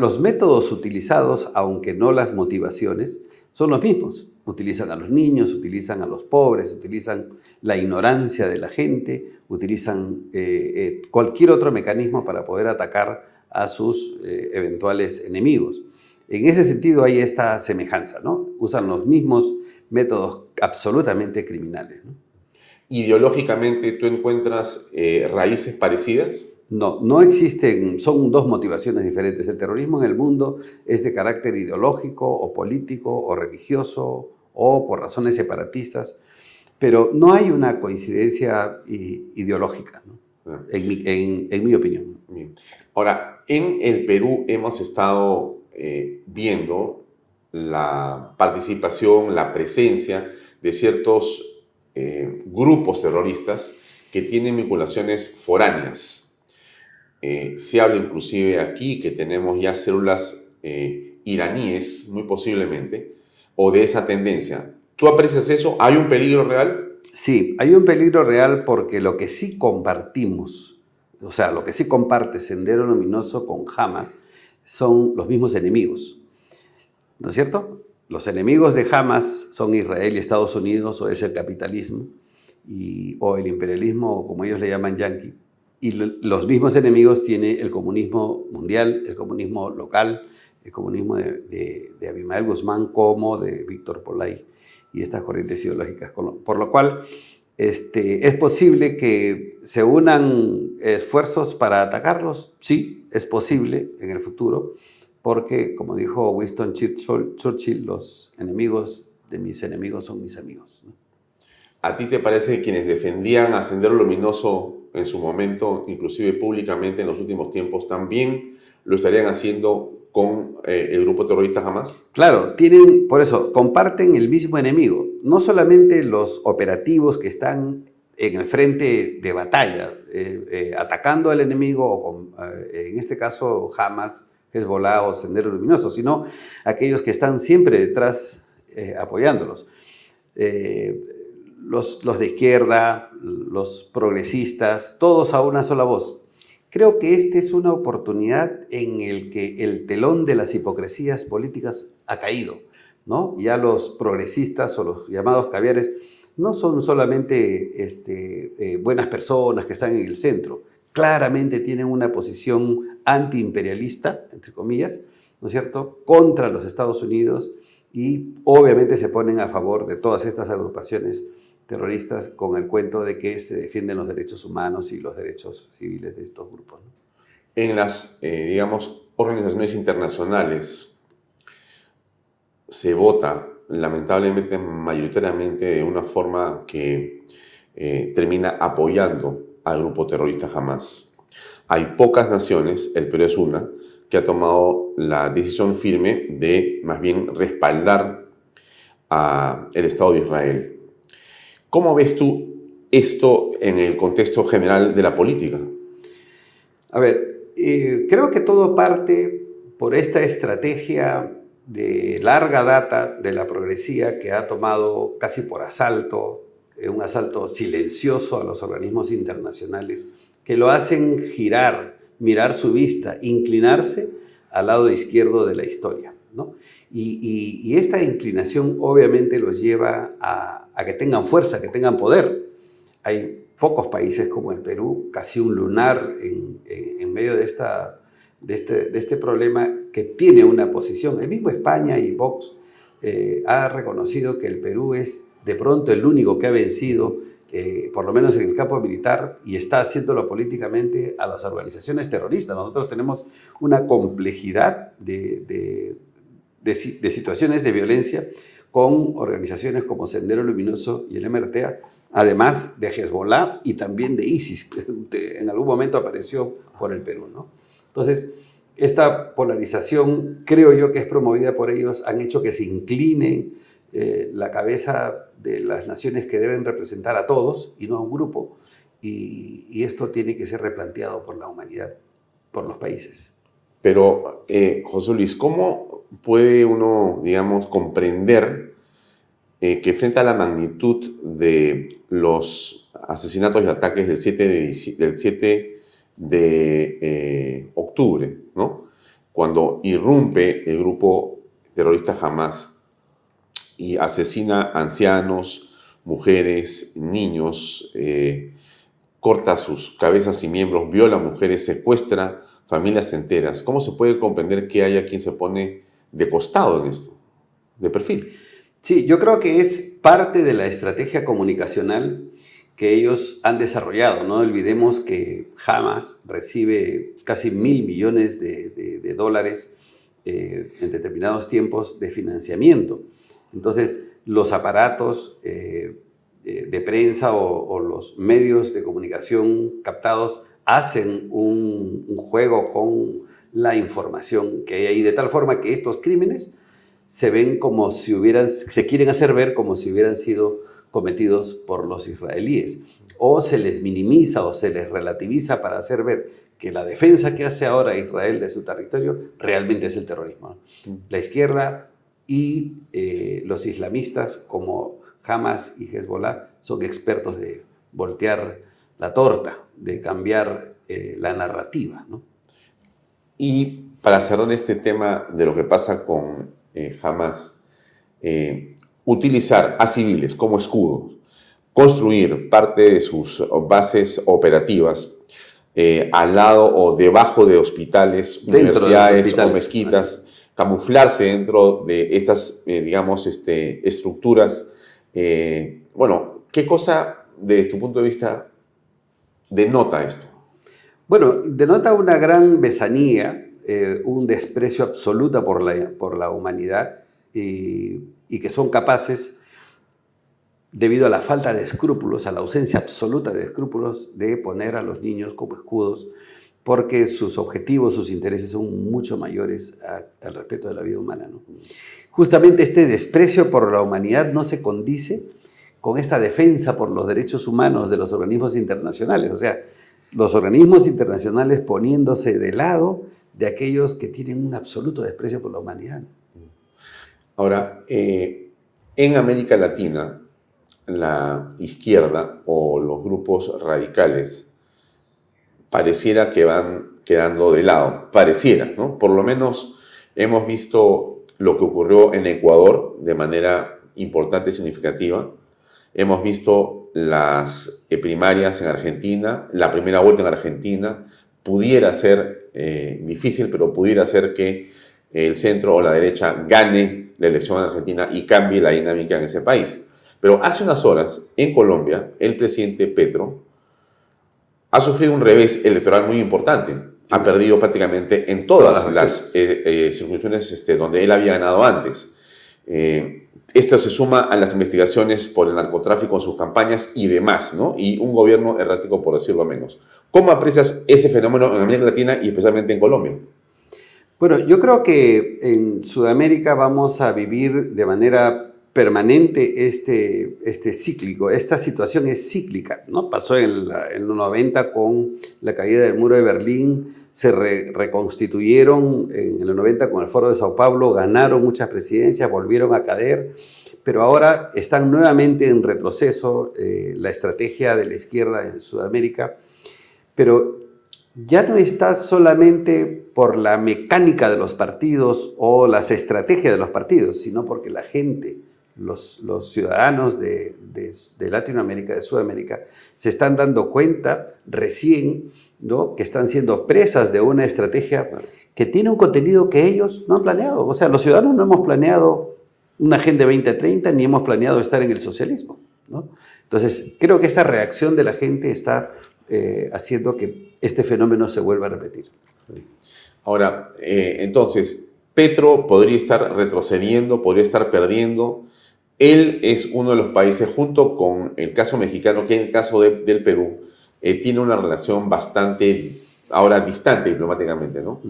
los métodos utilizados, aunque no las motivaciones, son los mismos. Utilizan a los niños, utilizan a los pobres, utilizan la ignorancia de la gente, utilizan eh, eh, cualquier otro mecanismo para poder atacar a sus eh, eventuales enemigos. En ese sentido hay esta semejanza, ¿no? Usan los mismos métodos absolutamente criminales. ¿Ideológicamente tú encuentras raíces parecidas? No, no existen, son dos motivaciones diferentes. El terrorismo en el mundo es de carácter ideológico o político o religioso o por razones separatistas, pero no hay una coincidencia ideológica, ah. en mi opinión. Ahora, en el Perú hemos estado eh, viendo la participación, la presencia de ciertos eh, grupos terroristas que tienen vinculaciones foráneas. Eh, se habla inclusive aquí que tenemos ya células iraníes, muy posiblemente, o de esa tendencia. ¿Tú aprecias eso? ¿Hay un peligro real? Sí, hay un peligro real porque lo que sí compartimos o sea, lo que sí comparte Sendero Luminoso con Hamas son los mismos enemigos. ¿No es cierto? Los enemigos de Hamas son Israel y Estados Unidos, o es el capitalismo, y, o el imperialismo, como ellos le llaman yanqui. Y los mismos enemigos tiene el comunismo mundial, el comunismo local, el comunismo de, de, Abimael Guzmán como de Víctor Polay y estas corrientes ideológicas. Por lo cual, este, ¿Es posible que se unan esfuerzos para atacarlos? Sí, es posible en el futuro, porque, como dijo Winston Churchill, los enemigos de mis enemigos son mis amigos. ¿A ti te parece que quienes defendían a Sendero Luminoso en su momento, inclusive públicamente en los últimos tiempos, también lo estarían haciendo con eh, el grupo terrorista Hamas? Claro, tienen, por eso, comparten el mismo enemigo. No solamente los operativos que están en el frente de batalla, eh, eh, atacando al enemigo, o en este caso Hamas, Hezbollah o Sendero Luminoso, sino aquellos que están siempre detrás apoyándolos. Los, los de izquierda, los progresistas, todos a una sola voz Creo que esta es una oportunidad en el que el telón de las hipocresías políticas ha caído. ¿no? Ya los progresistas o los llamados caviares no son solamente este, eh, buenas personas que están en el centro, claramente tienen una posición antiimperialista, entre comillas, ¿no es cierto?, contra los Estados Unidos y obviamente se ponen a favor de todas estas agrupaciones terroristas con el cuento de que se defienden los derechos humanos y los derechos civiles de estos grupos. En las, eh, digamos, organizaciones internacionales se vota lamentablemente mayoritariamente de una forma que eh, termina apoyando al grupo terrorista Hamas. Hay pocas naciones, el Perú es una, que ha tomado la decisión firme de más bien respaldar al Estado de Israel. ¿Cómo ves tú esto en el contexto general de la política? A ver, eh, creo que todo parte por esta estrategia de larga data de la progresía que ha tomado casi por asalto, eh, un asalto silencioso a los organismos internacionales, que lo hacen girar, mirar su vista, inclinarse al lado izquierdo de la historia. ¿no? Y, esta inclinación obviamente los lleva a, que tengan fuerza, que tengan poder. hay pocos países como el Perú, casi un lunar en, medio de, esta, este, de este problema que tiene una posición. El mismo España y Vox eh, ha reconocido que el Perú es de pronto el único que ha vencido, eh, por lo menos en el campo militar, y está haciéndolo políticamente a las organizaciones terroristas. Nosotros tenemos una complejidad de, de, situaciones de violencia con organizaciones como Sendero Luminoso y el MRTA, además de Hezbollah y también de ISIS, que en algún momento apareció por el Perú. ¿no? Entonces, esta polarización, creo yo que es promovida por ellos, han hecho que se incline eh, la cabeza de las naciones que deben representar a todos y no a un grupo, y, esto tiene que ser replanteado por la humanidad, por los países. Pero, eh, José Luis, ¿cómo puede uno, digamos, comprender eh, que frente a la magnitud de los asesinatos y ataques del 7 de, del 7 de eh, octubre, cuando irrumpe el grupo terrorista Hamas y asesina ancianos, mujeres, niños, eh, corta sus cabezas y miembros, viola mujeres, secuestra familias enteras. ¿Cómo se puede comprender que haya quien se pone de costado en esto, de perfil? Sí, yo creo que es parte de la estrategia comunicacional que ellos han desarrollado. No olvidemos que Hamas recibe casi mil millones de, dólares eh, en determinados tiempos de financiamiento. Entonces, los aparatos eh, eh, de prensa o, los medios de comunicación captados hacen un, un, juego con la información que hay ahí, de tal forma que estos crímenes se ven como si hubieran, se quieren hacer ver como si hubieran sido cometidos por los israelíes. O se les minimiza o se les relativiza para hacer ver que la defensa que hace ahora Israel de su territorio realmente es el terrorismo. La izquierda y eh, los islamistas como Hamas y Hezbollah son expertos de voltear la torta, de cambiar eh, la narrativa. Y para cerrar este tema de lo que pasa con eh, Hamas, utilizar a civiles como escudos, construir parte de sus bases operativas eh, al lado o debajo de hospitales, universidades o mezquitas, camuflarse dentro de estas, eh, digamos, este, estructuras. Eh, bueno, ¿qué cosa, desde tu punto de vista, denota esto? Bueno, denota una gran besanía, un desprecio absoluto por la, por la humanidad y que son capaces, debido a la falta de escrúpulos, a la ausencia absoluta de escrúpulos, de poner a los niños como escudos, porque sus objetivos, sus intereses son mucho mayores al respeto de la vida humana. Justamente este desprecio por la humanidad no se condice con esta defensa por los derechos humanos de los organismos internacionales, o sea, los organismos internacionales poniéndose de lado de aquellos que tienen un absoluto desprecio por la humanidad. Ahora, eh, en América Latina, la izquierda o los grupos radicales pareciera que van quedando de lado, pareciera, ¿no? Por lo menos hemos visto lo que ocurrió en Ecuador de manera importante y significativa. Hemos visto las eh, primarias en Argentina, la primera vuelta en Argentina. Pudiera ser eh, difícil, pero pudiera ser que el centro o la derecha gane la elección en Argentina y cambie la dinámica en ese país. Pero hace unas horas, en Colombia, el presidente Petro ha sufrido un revés electoral muy importante. Ha perdido prácticamente en todas las eh, eh, circunstancias este, donde él había ganado antes. Eh, esto se suma a las investigaciones por el narcotráfico en sus campañas y demás, ¿no? Y un gobierno errático, por decirlo menos. ¿Cómo aprecias ese fenómeno en América Latina y especialmente en Colombia? Bueno, yo creo que en Sudamérica vamos a vivir de manera permanente este, este cíclico. Esta situación es cíclica, ¿no? Pasó en, los 90 con la caída del muro de Berlín, se reconstituyeron en los 90 con el Foro de Sao Paulo, ganaron muchas presidencias, volvieron a caer, pero ahora están nuevamente en retroceso eh, la estrategia de la izquierda en Sudamérica. Pero ya no está solamente por la mecánica de los partidos o las estrategias de los partidos, sino porque la gente los, los ciudadanos de, de, Latinoamérica, de Sudamérica, se están dando cuenta recién ¿no? que están siendo presas de una estrategia que tiene un contenido que ellos no han planeado. O sea, los ciudadanos no hemos planeado una Agenda 2030 ni hemos planeado estar en el socialismo. ¿no? Entonces, creo que esta reacción de la gente está eh, haciendo que este fenómeno se vuelva a repetir. Ahora, eh, entonces, Petro podría estar retrocediendo, podría estar perdiendo. Él es uno de los países, junto con el caso mexicano, que en el caso del Perú, eh, tiene una relación bastante, ahora distante diplomáticamente, ¿no?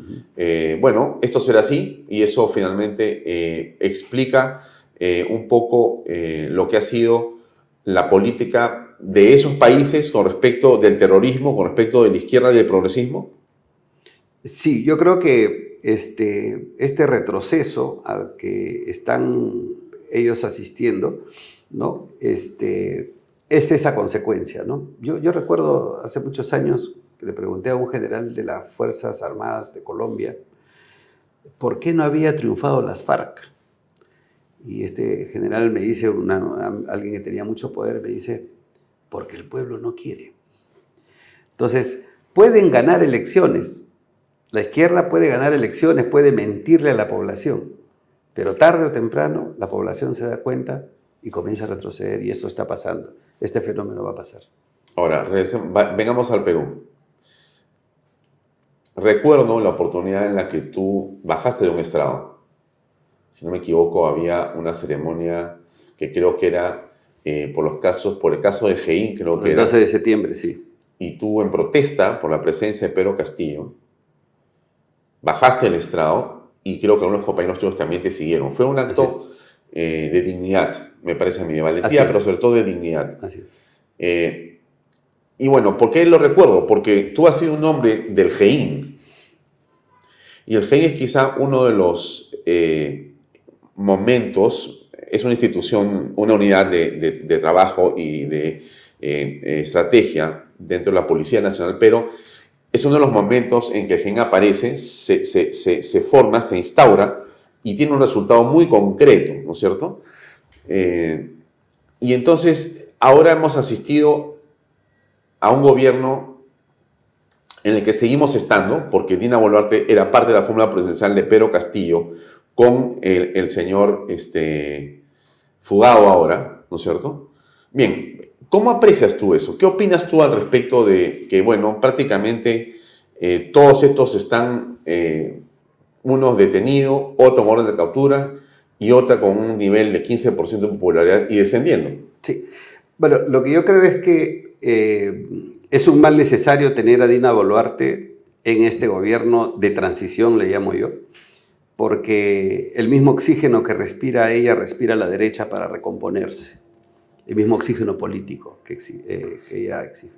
bueno, esto será así y eso finalmente explica un poco lo que ha sido la política de esos países con respecto del terrorismo, con respecto de la izquierda y del progresismo? Sí, yo creo que este, este retroceso al que están ellos asistiendo, ¿no? Este, es esa consecuencia. ¿no? Yo, yo recuerdo hace muchos años que le pregunté a un general de las Fuerzas Armadas de Colombia por qué no había triunfado las FARC. Y este general me dice, alguien que tenía mucho poder, me dice, porque el pueblo no quiere. Entonces, pueden ganar elecciones. La izquierda puede ganar elecciones, puede mentirle a la población, pero tarde o temprano la población se da cuenta y comienza a retroceder y esto está pasando. Este fenómeno va a pasar. Ahora, vengamos al Perú. Recuerdo la oportunidad en la que tú bajaste de un estrado si no me equivoco, había una ceremonia que creo que era eh, por los casos, por el caso de Geín, creo que el 12 de septiembre, sí. Y tú, en protesta por la presencia de Pedro Castillo, bajaste el estrado y creo que algunos compañeros tuyos también te siguieron. Fue un acto eh, de dignidad, me parece a mí, de valentía, pero sobre todo de dignidad. Así es. Eh, y bueno, ¿por qué lo recuerdo? Porque tú has sido un hombre del GEIN. Y el GEIN es quizá uno de los momentos, es una institución, una unidad de, trabajo y de eh, estrategia dentro de la Policía Nacional, pero es uno de los momentos en que el GEN aparece, se, forma, se instaura y tiene un resultado muy concreto, ¿no es cierto? Eh, y entonces ahora hemos asistido a un gobierno en el que seguimos estando, porque Dina Boluarte era parte de la fórmula presidencial de Pedro Castillo, con el, señor este, Fugado ahora, ¿no es cierto? Bien, ¿cómo aprecias tú eso? ¿Qué opinas tú al respecto de que, bueno, prácticamente eh, todos estos están, eh, unos detenidos, otro en orden de captura y otra con un nivel de 15% de popularidad y descendiendo? Sí, bueno, lo que yo creo es que eh, es un mal necesario tener a Dina Boluarte en este gobierno de transición, le llamo yo porque el mismo oxígeno que respira ella respira la derecha para recomponerse, el mismo oxígeno político que, eh, ella exige.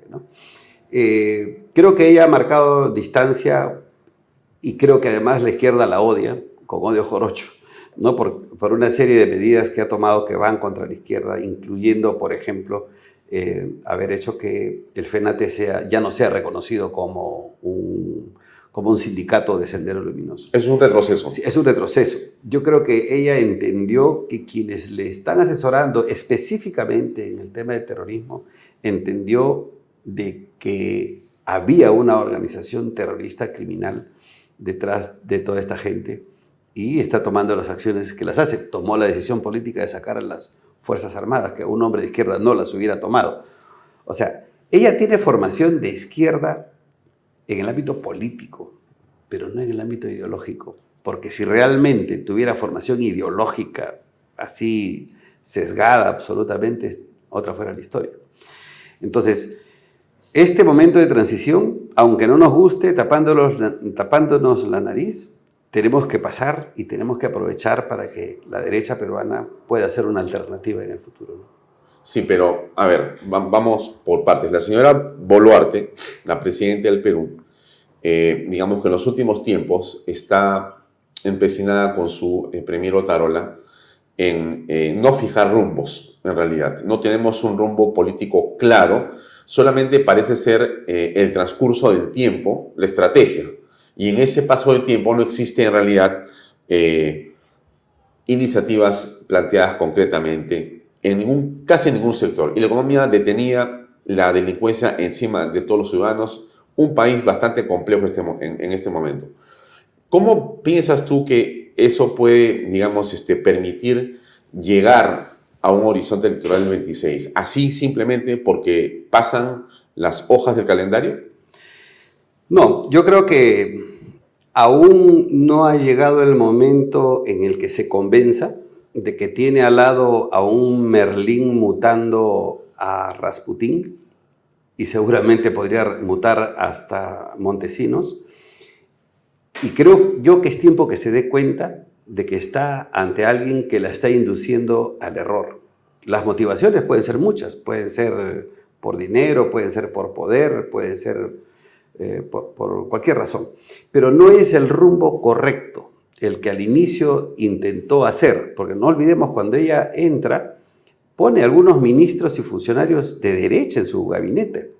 Eh, creo que ella ha marcado distancia y creo que además la izquierda la odia, con odio jorocho, ¿no? por, por una serie de medidas que ha tomado que van contra la izquierda, incluyendo, por ejemplo, eh, haber hecho que el FENATE sea, ya no sea reconocido como un como un sindicato de Sendero Luminoso. Es un retroceso. es un retroceso. Yo creo que ella entendió que quienes le están asesorando específicamente en el tema de terrorismo, entendió de que había una organización terrorista criminal detrás de toda esta gente y está tomando las acciones que las hace. Tomó la decisión política de sacar a las Fuerzas Armadas, que un hombre de izquierda no las hubiera tomado. O sea, ella tiene formación de izquierda en el ámbito político, pero no en el ámbito ideológico. Porque si realmente tuviera formación ideológica así sesgada absolutamente, otra fuera la historia. Entonces, este momento de transición, aunque no nos guste, tapándonos, tapándonos la nariz, tenemos que pasar y tenemos que aprovechar para que la derecha peruana pueda ser una alternativa en el futuro. Sí, pero a ver, vamos por partes. La señora Boluarte, la presidenta del Perú, eh, digamos que en los últimos tiempos está empecinada con su eh, Otarola en eh, no fijar rumbos, en realidad. No tenemos un rumbo político claro, solamente parece ser el transcurso del tiempo, la estrategia. Y en ese paso del tiempo no existe en realidad iniciativas planteadas concretamente en ningún, casi en ningún sector. Y la economía detenía la delincuencia encima de todos los ciudadanos, un país bastante complejo este, en, en, este momento. ¿Cómo piensas tú que eso puede, digamos, este, permitir llegar a un horizonte electoral del 26? Así simplemente porque pasan las hojas del calendario? No, yo creo que aún no ha llegado el momento en el que se convenza de que tiene al lado a un Merlín mutando a Rasputín y seguramente podría mutar hasta Montesinos. Y creo yo que es tiempo que se dé cuenta de que está ante alguien que la está induciendo al error. Las motivaciones pueden ser muchas, pueden ser por dinero, pueden ser por poder, pueden ser eh, por, por cualquier razón, pero no es el rumbo correcto el que al inicio intentó hacer, porque no olvidemos cuando ella entra, pone algunos ministros y funcionarios de derecha en su gabinete,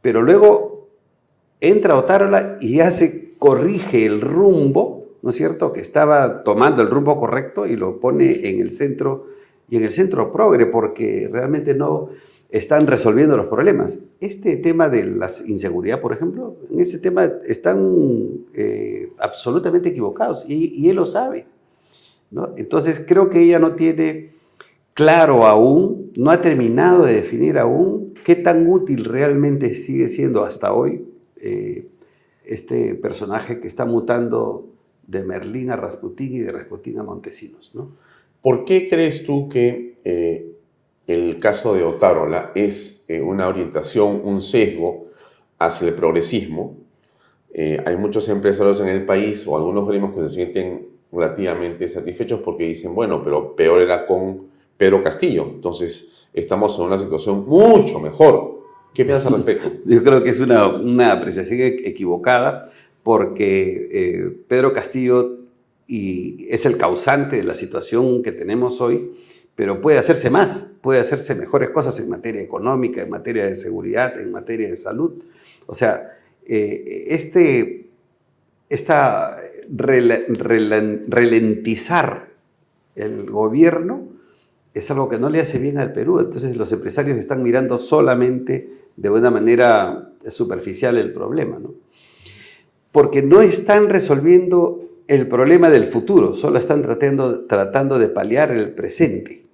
pero luego entra Otárola y hace, corrige el rumbo, ¿no es cierto?, que estaba tomando el rumbo correcto y lo pone en el centro, y en el centro progre, porque realmente no están resolviendo los problemas. Este tema de la inseguridad, por ejemplo, en ese tema están eh, absolutamente equivocados y, él lo sabe. Entonces creo que ella no tiene claro aún, no ha terminado de definir aún qué tan útil realmente sigue siendo hasta hoy eh, este personaje que está mutando de Merlín a Rasputín y de Rasputín a Montesinos. ¿no? ¿Por qué crees tú que eh, el caso de Otárola es eh, una orientación, un sesgo hacia el progresismo? Eh, hay muchos empresarios en el país o algunos gremios que se sienten relativamente satisfechos porque dicen, bueno, pero peor era con Pedro Castillo. Entonces, estamos en una situación mucho mejor. ¿Qué piensas al respecto? Yo creo que es una, una apreciación equivocada porque eh, Pedro Castillo y es el causante de la situación que tenemos hoy, pero puede hacerse más, puede hacerse mejores cosas en materia económica, en materia de seguridad, en materia de salud. O sea, eh, este, esta rel, rel, ralentizar el gobierno es algo que no le hace bien al Perú. Entonces los empresarios están mirando solamente de una manera superficial el problema, ¿no? Porque no están resolviendo el problema del futuro, solo están tratando, tratando de paliar el presente.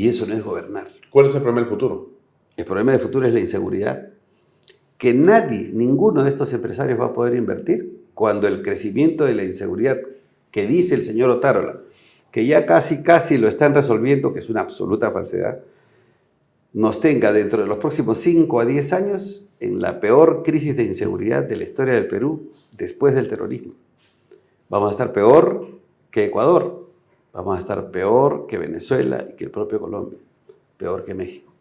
Y eso no es gobernar. ¿Cuál es el problema del futuro? El problema del futuro es la inseguridad. Que nadie, ninguno de estos empresarios va a poder invertir cuando el crecimiento de la inseguridad que dice el señor Otárola, que ya casi, casi lo están resolviendo, que es una absoluta falsedad, nos tenga dentro de los próximos 5 a 10 años en la peor crisis de inseguridad de la historia del Perú después del terrorismo. Vamos a estar peor que Ecuador, vamos a estar peor que Venezuela y que el propio Colombia, peor que México.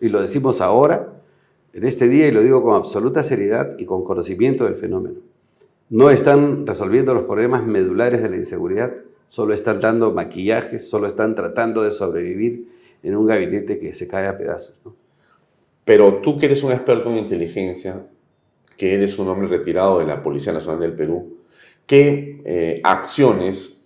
Y lo decimos ahora, en este día, y lo digo con absoluta seriedad y con conocimiento del fenómeno. No están resolviendo los problemas medulares de la inseguridad solo están dando maquillajes, solo están tratando de sobrevivir en un gabinete que se cae a pedazos. ¿no? Pero tú que eres un experto en inteligencia, que eres un hombre retirado de la Policía Nacional del Perú, ¿qué eh, acciones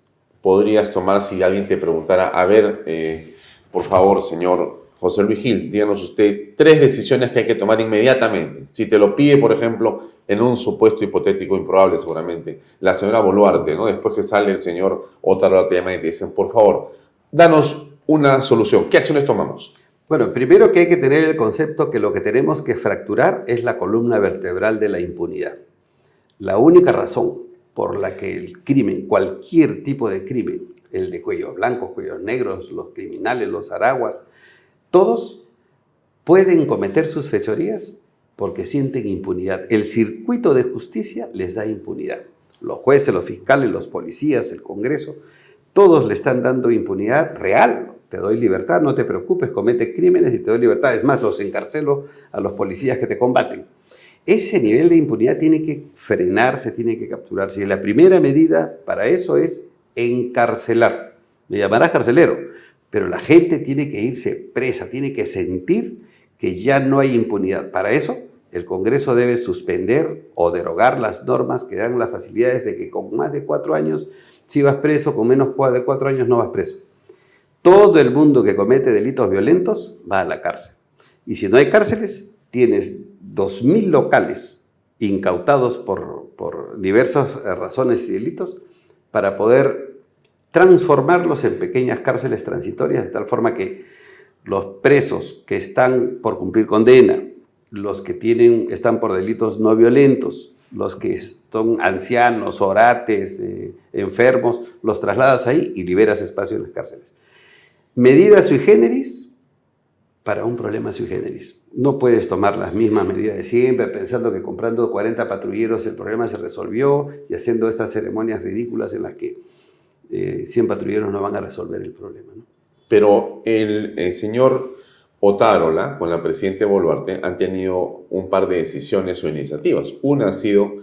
podrías tomar si alguien te preguntara, a ver, eh, por favor, señor José Luis Gil, díganos usted tres decisiones que hay que tomar inmediatamente? Si te lo pide, por ejemplo, en un supuesto hipotético improbable seguramente, la señora Boluarte, ¿no? Después que sale el señor Otaro te llama y te dicen, por favor, danos una solución. ¿Qué acciones tomamos? Bueno, primero que hay que tener el concepto que lo que tenemos que fracturar es la columna vertebral de la impunidad. La única razón por la que el crimen, cualquier tipo de crimen, el de cuellos blancos, cuellos negros, los criminales, los araguas, todos pueden cometer sus fechorías porque sienten impunidad. El circuito de justicia les da impunidad. Los jueces, los fiscales, los policías, el Congreso, todos le están dando impunidad real. Te doy libertad, no te preocupes, comete crímenes y te doy libertad. Es más, los encarcelo a los policías que te combaten. Ese nivel de impunidad tiene que frenarse, tiene que capturarse. Y la primera medida para eso es encarcelar. Me llamarás carcelero, pero la gente tiene que irse presa, tiene que sentir que ya no hay impunidad. Para eso, el Congreso debe suspender o derogar las normas que dan las facilidades de que con más de cuatro años Si vas preso con menos de cuatro años, no vas preso. Todo el mundo que comete delitos violentos va a la cárcel. Y si no hay cárceles, tienes 2.000 locales incautados por, diversas razones y delitos para poder transformarlos en pequeñas cárceles transitorias, de tal forma que los presos que están por cumplir condena, los que tienen, están por delitos no violentos, los que son ancianos, orates, eh, enfermos, los trasladas ahí y liberas espacio en las cárceles. Medidas sui generis para un problema sui generis. No puedes tomar las mismas medidas de siempre pensando que comprando 40 patrulleros el problema se resolvió y haciendo estas ceremonias ridículas en las que 100 eh, patrulleros no van a resolver el problema. Pero el, señor Otárola con la presidenta Boluarte han tenido un par de decisiones o iniciativas. Una ha sido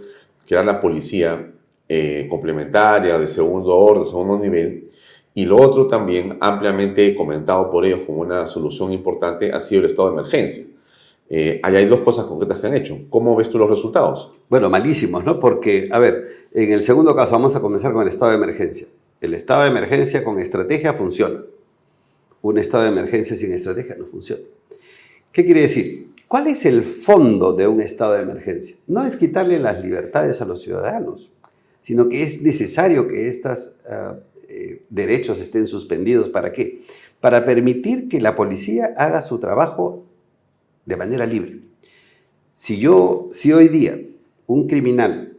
crear la policía eh, complementaria de segundo orden, segundo nivel, y lo otro también, ampliamente comentado por ellos como una solución importante, ha sido el estado de emergencia. Eh, hay dos cosas concretas que han hecho. ¿Cómo ves tú los resultados? Bueno, malísimos, ¿no? Porque, a ver, en el segundo caso vamos a comenzar con el estado de emergencia. El estado de emergencia con estrategia funciona. Un estado de emergencia sin estrategia no funciona. ¿Qué quiere decir? ¿Cuál es el fondo de un estado de emergencia? No es quitarle las libertades a los ciudadanos, sino que es necesario que estos ah, eh, derechos estén suspendidos. ¿Para qué? Para permitir que la policía haga su trabajo de manera libre. Si yo, si hoy día un criminal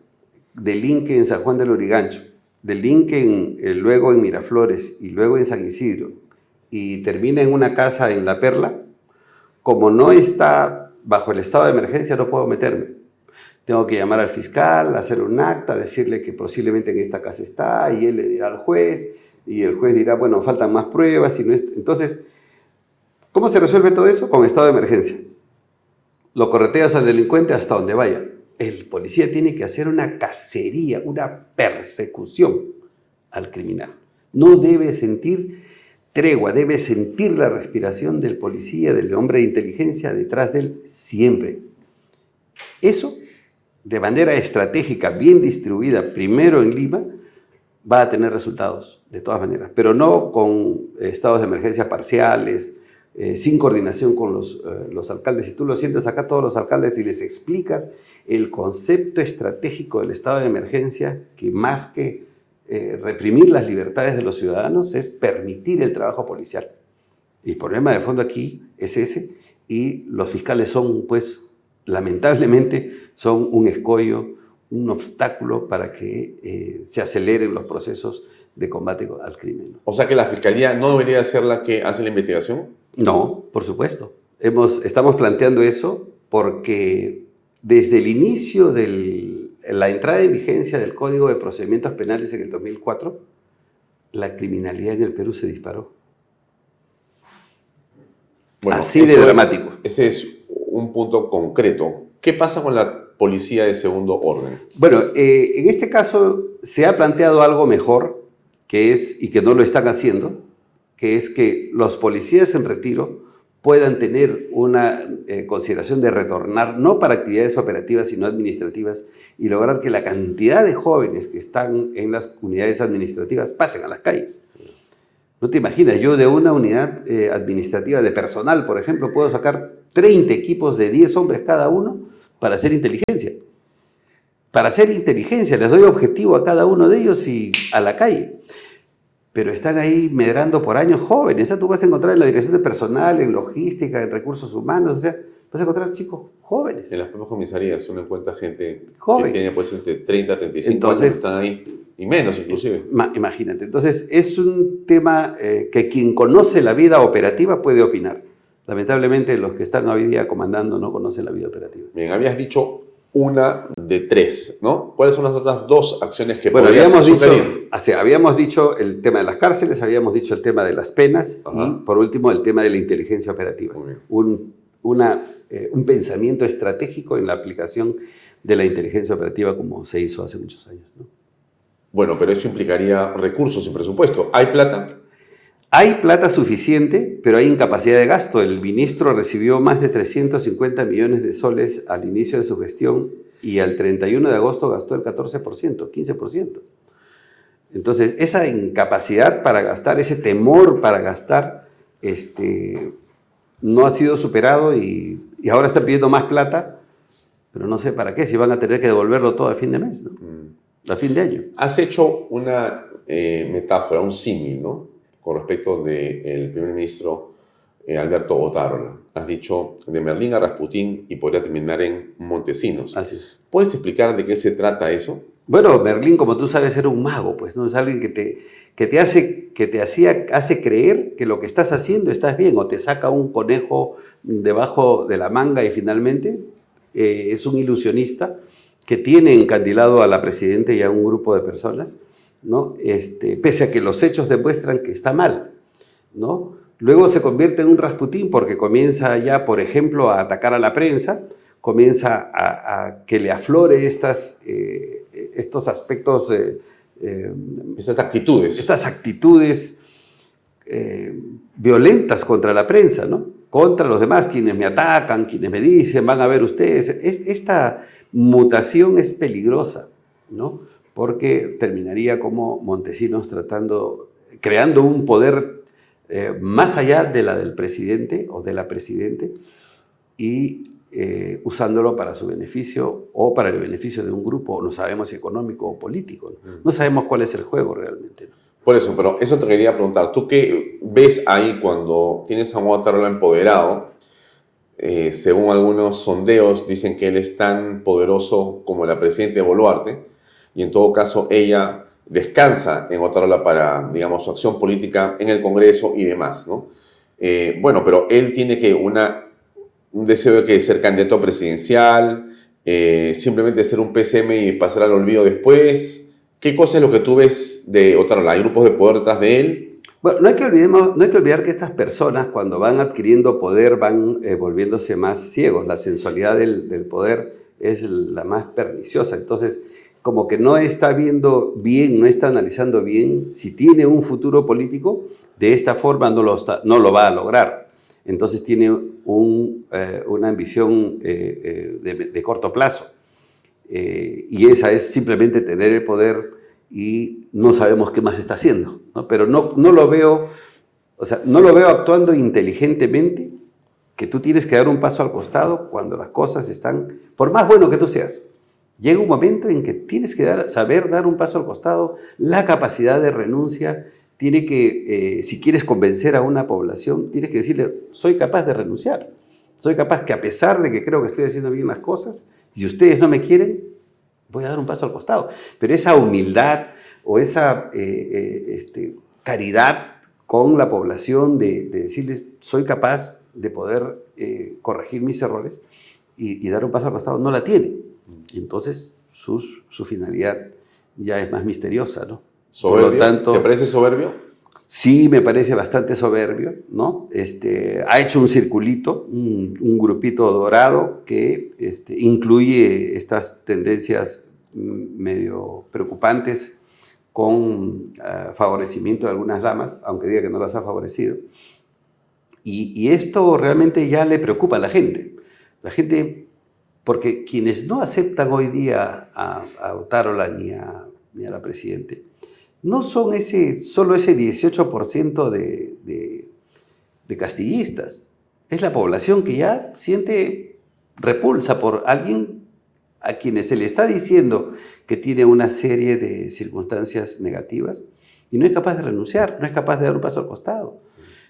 delinque en San Juan del Origancho, delinque eh, luego en Miraflores y luego en San Isidro y termina en una casa en La Perla, como no está bajo el estado de emergencia no puedo meterme. Tengo que llamar al fiscal, hacer un acta, decirle que posiblemente en esta casa está y él le dirá al juez y el juez dirá, bueno, faltan más pruebas. Y no Entonces, ¿cómo se resuelve todo eso? Con estado de emergencia lo correteas al delincuente hasta donde vaya. El policía tiene que hacer una cacería, una persecución al criminal. No debe sentir tregua, debe sentir la respiración del policía, del hombre de inteligencia detrás de él siempre. Eso, de manera estratégica, bien distribuida, primero en Lima, va a tener resultados, de todas maneras, pero no con estados de emergencia parciales, eh, sin coordinación con los, eh, los, alcaldes. Si tú lo sientes acá todos los alcaldes y les explicas el concepto estratégico del estado de emergencia, que más que eh, reprimir las libertades de los ciudadanos es permitir el trabajo policial. Y el problema de fondo aquí es ese, y los fiscales son, pues, lamentablemente, son un escollo, un obstáculo para que se aceleren los procesos de combate al crimen. O sea que la fiscalía no debería ser la que hace la investigación. No, por supuesto. Hemos, estamos planteando eso porque desde el inicio de la entrada en vigencia del Código de Procedimientos Penales en el 2004, la criminalidad en el Perú se disparó. Así de dramático. Ese es un punto concreto. ¿Qué pasa con la policía de segundo orden? Bueno, eh, en este caso se ha planteado algo mejor, que es, y que no lo están haciendo, que es que los policías en retiro puedan tener una eh, consideración de retornar no para actividades operativas, sino administrativas, y lograr que la cantidad de jóvenes que están en las unidades administrativas pasen a las calles. No te imaginas, yo de una unidad eh, administrativa de personal, por ejemplo, puedo sacar 30 equipos de 10 hombres cada uno para hacer inteligencia. Para hacer inteligencia, les doy objetivo a cada uno de ellos y a la calle pero están ahí medrando por años jóvenes. O tú vas a encontrar en la dirección de personal, en logística, en recursos humanos, o sea, vas a encontrar chicos jóvenes. En las propias comisarías uno encuentra gente Joven. que tiene pues entre 30, 35 Entonces, años, están ahí, y menos inclusive. Imagínate. Entonces, es un tema eh, que quien conoce la vida operativa puede opinar. Lamentablemente, los que están hoy día comandando no conocen la vida operativa. Bien, habías dicho una de tres, ¿no? ¿Cuáles son las otras dos acciones que bueno, habíamos dicho, habíamos dicho el tema de las cárceles, habíamos dicho el tema de las penas y por último el tema de la inteligencia operativa. Un, una, eh, un pensamiento estratégico en la aplicación de la inteligencia operativa como se hizo hace muchos años. ¿no? Bueno, pero eso implicaría recursos y presupuesto. ¿Hay plata? Hay plata suficiente, pero hay incapacidad de gasto. El ministro recibió más de 350 millones de soles al inicio de su gestión y al 31 de agosto gastó el 14%, 15%. Entonces, esa incapacidad para gastar, ese temor para gastar, este, no ha sido superado y, y ahora está pidiendo más plata, pero no sé para qué, si van a tener que devolverlo todo a fin de mes, ¿no? Mm. a fin de año. Has hecho una eh, metáfora, un símil, ¿no? Con respecto del primer ministro eh, Alberto Otárola. Has dicho de Merlín a Rasputín y podría terminar en Montesinos. Así es. ¿Puedes explicar de qué se trata eso? Bueno, Merlín, como tú sabes, era un mago, pues, ¿no? Es alguien que te, que te hace, que te hacía, hace creer que lo que estás haciendo estás bien, o te saca un conejo debajo de la manga y finalmente eh, es un ilusionista que tiene encandilado a la presidenta y a un grupo de personas, ¿no? Este, pese a que los hechos demuestran que está mal, ¿no? Luego se convierte en un Rasputín porque comienza ya, por ejemplo, a atacar a la prensa, comienza a, a que le aflore estas, eh, estos aspectos, eh, eh, Esas actitudes. estas actitudes violentas contra la prensa, ¿no? Contra los demás, quienes me atacan, quienes me dicen, van a ver ustedes. Es- esta mutación es peligrosa, ¿no? Porque terminaría como Montesinos tratando, creando un poder eh, más allá de la del presidente o de la presidente y eh, usándolo para su beneficio o para el beneficio de un grupo, no sabemos si económico o político. No, No sabemos cuál es el juego realmente. ¿no? Por eso, pero eso te quería preguntar. ¿Tú qué ves ahí cuando tienes a Otárola empoderado? Eh, según algunos sondeos, dicen que él es tan poderoso como la presidenta de Boluarte, y en todo caso ella descansa en Otárola para, digamos, su acción política en el Congreso y demás, ¿no? Eh, bueno, pero él tiene que una, un deseo de que ser candidato presidencial, eh, simplemente ser un PCM y pasar al olvido después. ¿Qué cosa es lo que tú ves de Otárola? ¿Hay grupos de poder detrás de él? Bueno, no hay, que olvidemos, no hay que olvidar que estas personas cuando van adquiriendo poder van eh, volviéndose más ciegos. La sensualidad del, del poder es la más perniciosa. Entonces, como que no está viendo bien, no está analizando bien si tiene un futuro político, de esta forma no lo, va a lograr. Entonces tiene eh, una ambición eh, eh, de, corto plazo. Y esa es simplemente tener el poder y no sabemos qué más está haciendo. Pero no, no lo veo, o sea, no lo veo actuando inteligentemente, que tú tienes que dar un paso al costado cuando las cosas están, por más bueno que tú seas, llega un momento en que tienes que dar, saber dar un paso al costado, la capacidad de renuncia, tiene que, eh, si quieres convencer a una población, tienes que decirle, soy capaz de renunciar, soy capaz que a pesar de que creo que estoy haciendo bien las cosas, y ustedes no me quieren, voy a dar un paso al costado. Pero esa humildad o esa eh, eh, este, caridad con la población de, de decirles, soy capaz de poder eh, corregir mis errores y, y dar un paso al costado, no la tiene. Y entonces sus- su finalidad ya es más misteriosa, ¿no? Por lo tanto- ¿Te parece soberbio? Sí, me parece bastante soberbio, ¿no? Este, ha hecho un circulito, un, un grupito dorado que este, incluye estas tendencias medio preocupantes con ah, favorecimiento de algunas damas, aunque diga que no las ha favorecido. Y, y esto realmente ya le preocupa a la gente. La gente, porque quienes no aceptan hoy día a, a Otárola ni a, la Presidente, no son ese, solo ese 18% de, de, de castillistas. Es la población que ya siente repulsa por alguien a quienes se le está diciendo que tiene una serie de circunstancias negativas y no es capaz de renunciar, no es capaz de dar un paso al costado.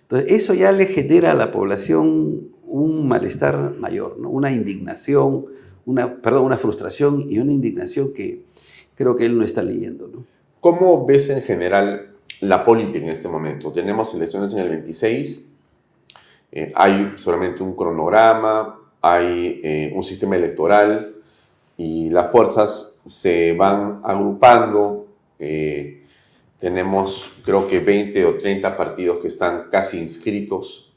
Entonces, eso ya le genera a la población un malestar mayor, una indignación, una, perdón, una frustración y una indignación que creo que él no está leyendo. ¿Cómo ves en general la política en este momento? Tenemos elecciones en el 26, eh, hay solamente un cronograma, hay eh, un sistema electoral y las fuerzas se van agrupando. eh, tenemos creo que 20 o 30 partidos que están casi inscritos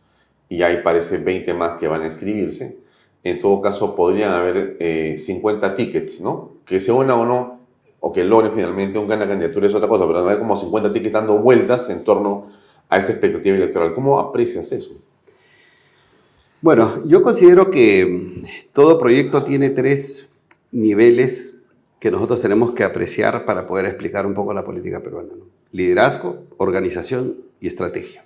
y hay parece 20 más que van a inscribirse. En todo caso, podrían haber eh, 50 tickets, ¿no? Que se una o no, o que logren finalmente un gana candidatura es otra cosa, pero hay como 50 tickets dando vueltas en torno a esta expectativa electoral. ¿Cómo aprecias eso? Bueno, yo considero que todo proyecto tiene tres niveles que nosotros tenemos que apreciar para poder explicar un poco la política peruana. Liderazgo, organización y estrategia.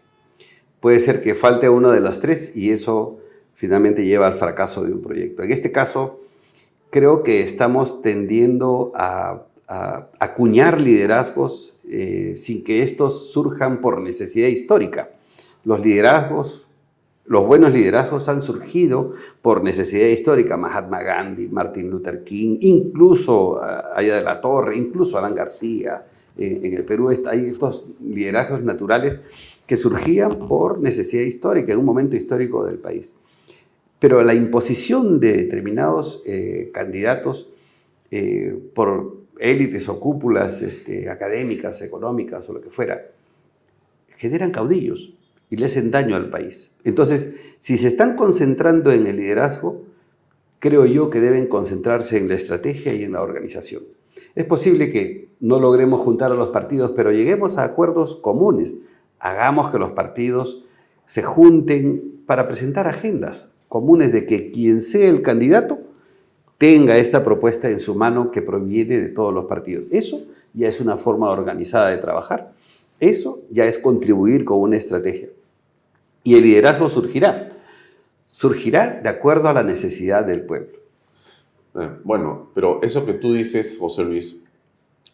Puede ser que falte uno de los tres y eso finalmente lleva al fracaso de un proyecto. En este caso, creo que estamos tendiendo a, acuñar liderazgos eh, sin que estos surjan por necesidad histórica. Los liderazgos los buenos liderazgos han surgido por necesidad histórica. Mahatma Gandhi, Martin Luther King, incluso ah, Aya de la Torre, incluso Alan García. en el Perú hay estos liderazgos naturales que surgían por necesidad histórica, en un momento histórico del país. Pero la imposición de determinados eh, candidatos eh, por élites o cúpulas este, académicas, económicas o lo que fuera, generan caudillos y le hacen daño al país. Entonces, si se están concentrando en el liderazgo, creo yo que deben concentrarse en la estrategia y en la organización. Es posible que no logremos juntar a los partidos, pero lleguemos a acuerdos comunes. Hagamos que los partidos se junten para presentar agendas comunes de que quien sea el candidato tenga esta propuesta en su mano que proviene de todos los partidos. Eso ya es una forma organizada de trabajar. Eso ya es contribuir con una estrategia. Y el liderazgo surgirá. Surgirá de acuerdo a la necesidad del pueblo. Eh, bueno, pero eso que tú dices, José Luis,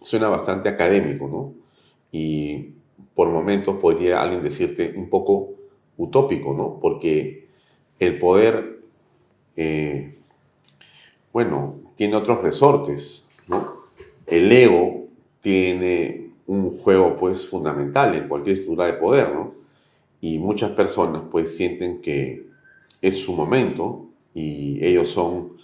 suena bastante académico, ¿no? Y por momentos podría alguien decirte un poco utópico, ¿no? Porque el poder, eh, bueno, tiene otros resortes, ¿no? El ego tiene un juego, pues, fundamental en cualquier estructura de poder, ¿no? y muchas personas pues sienten que es su momento y ellos son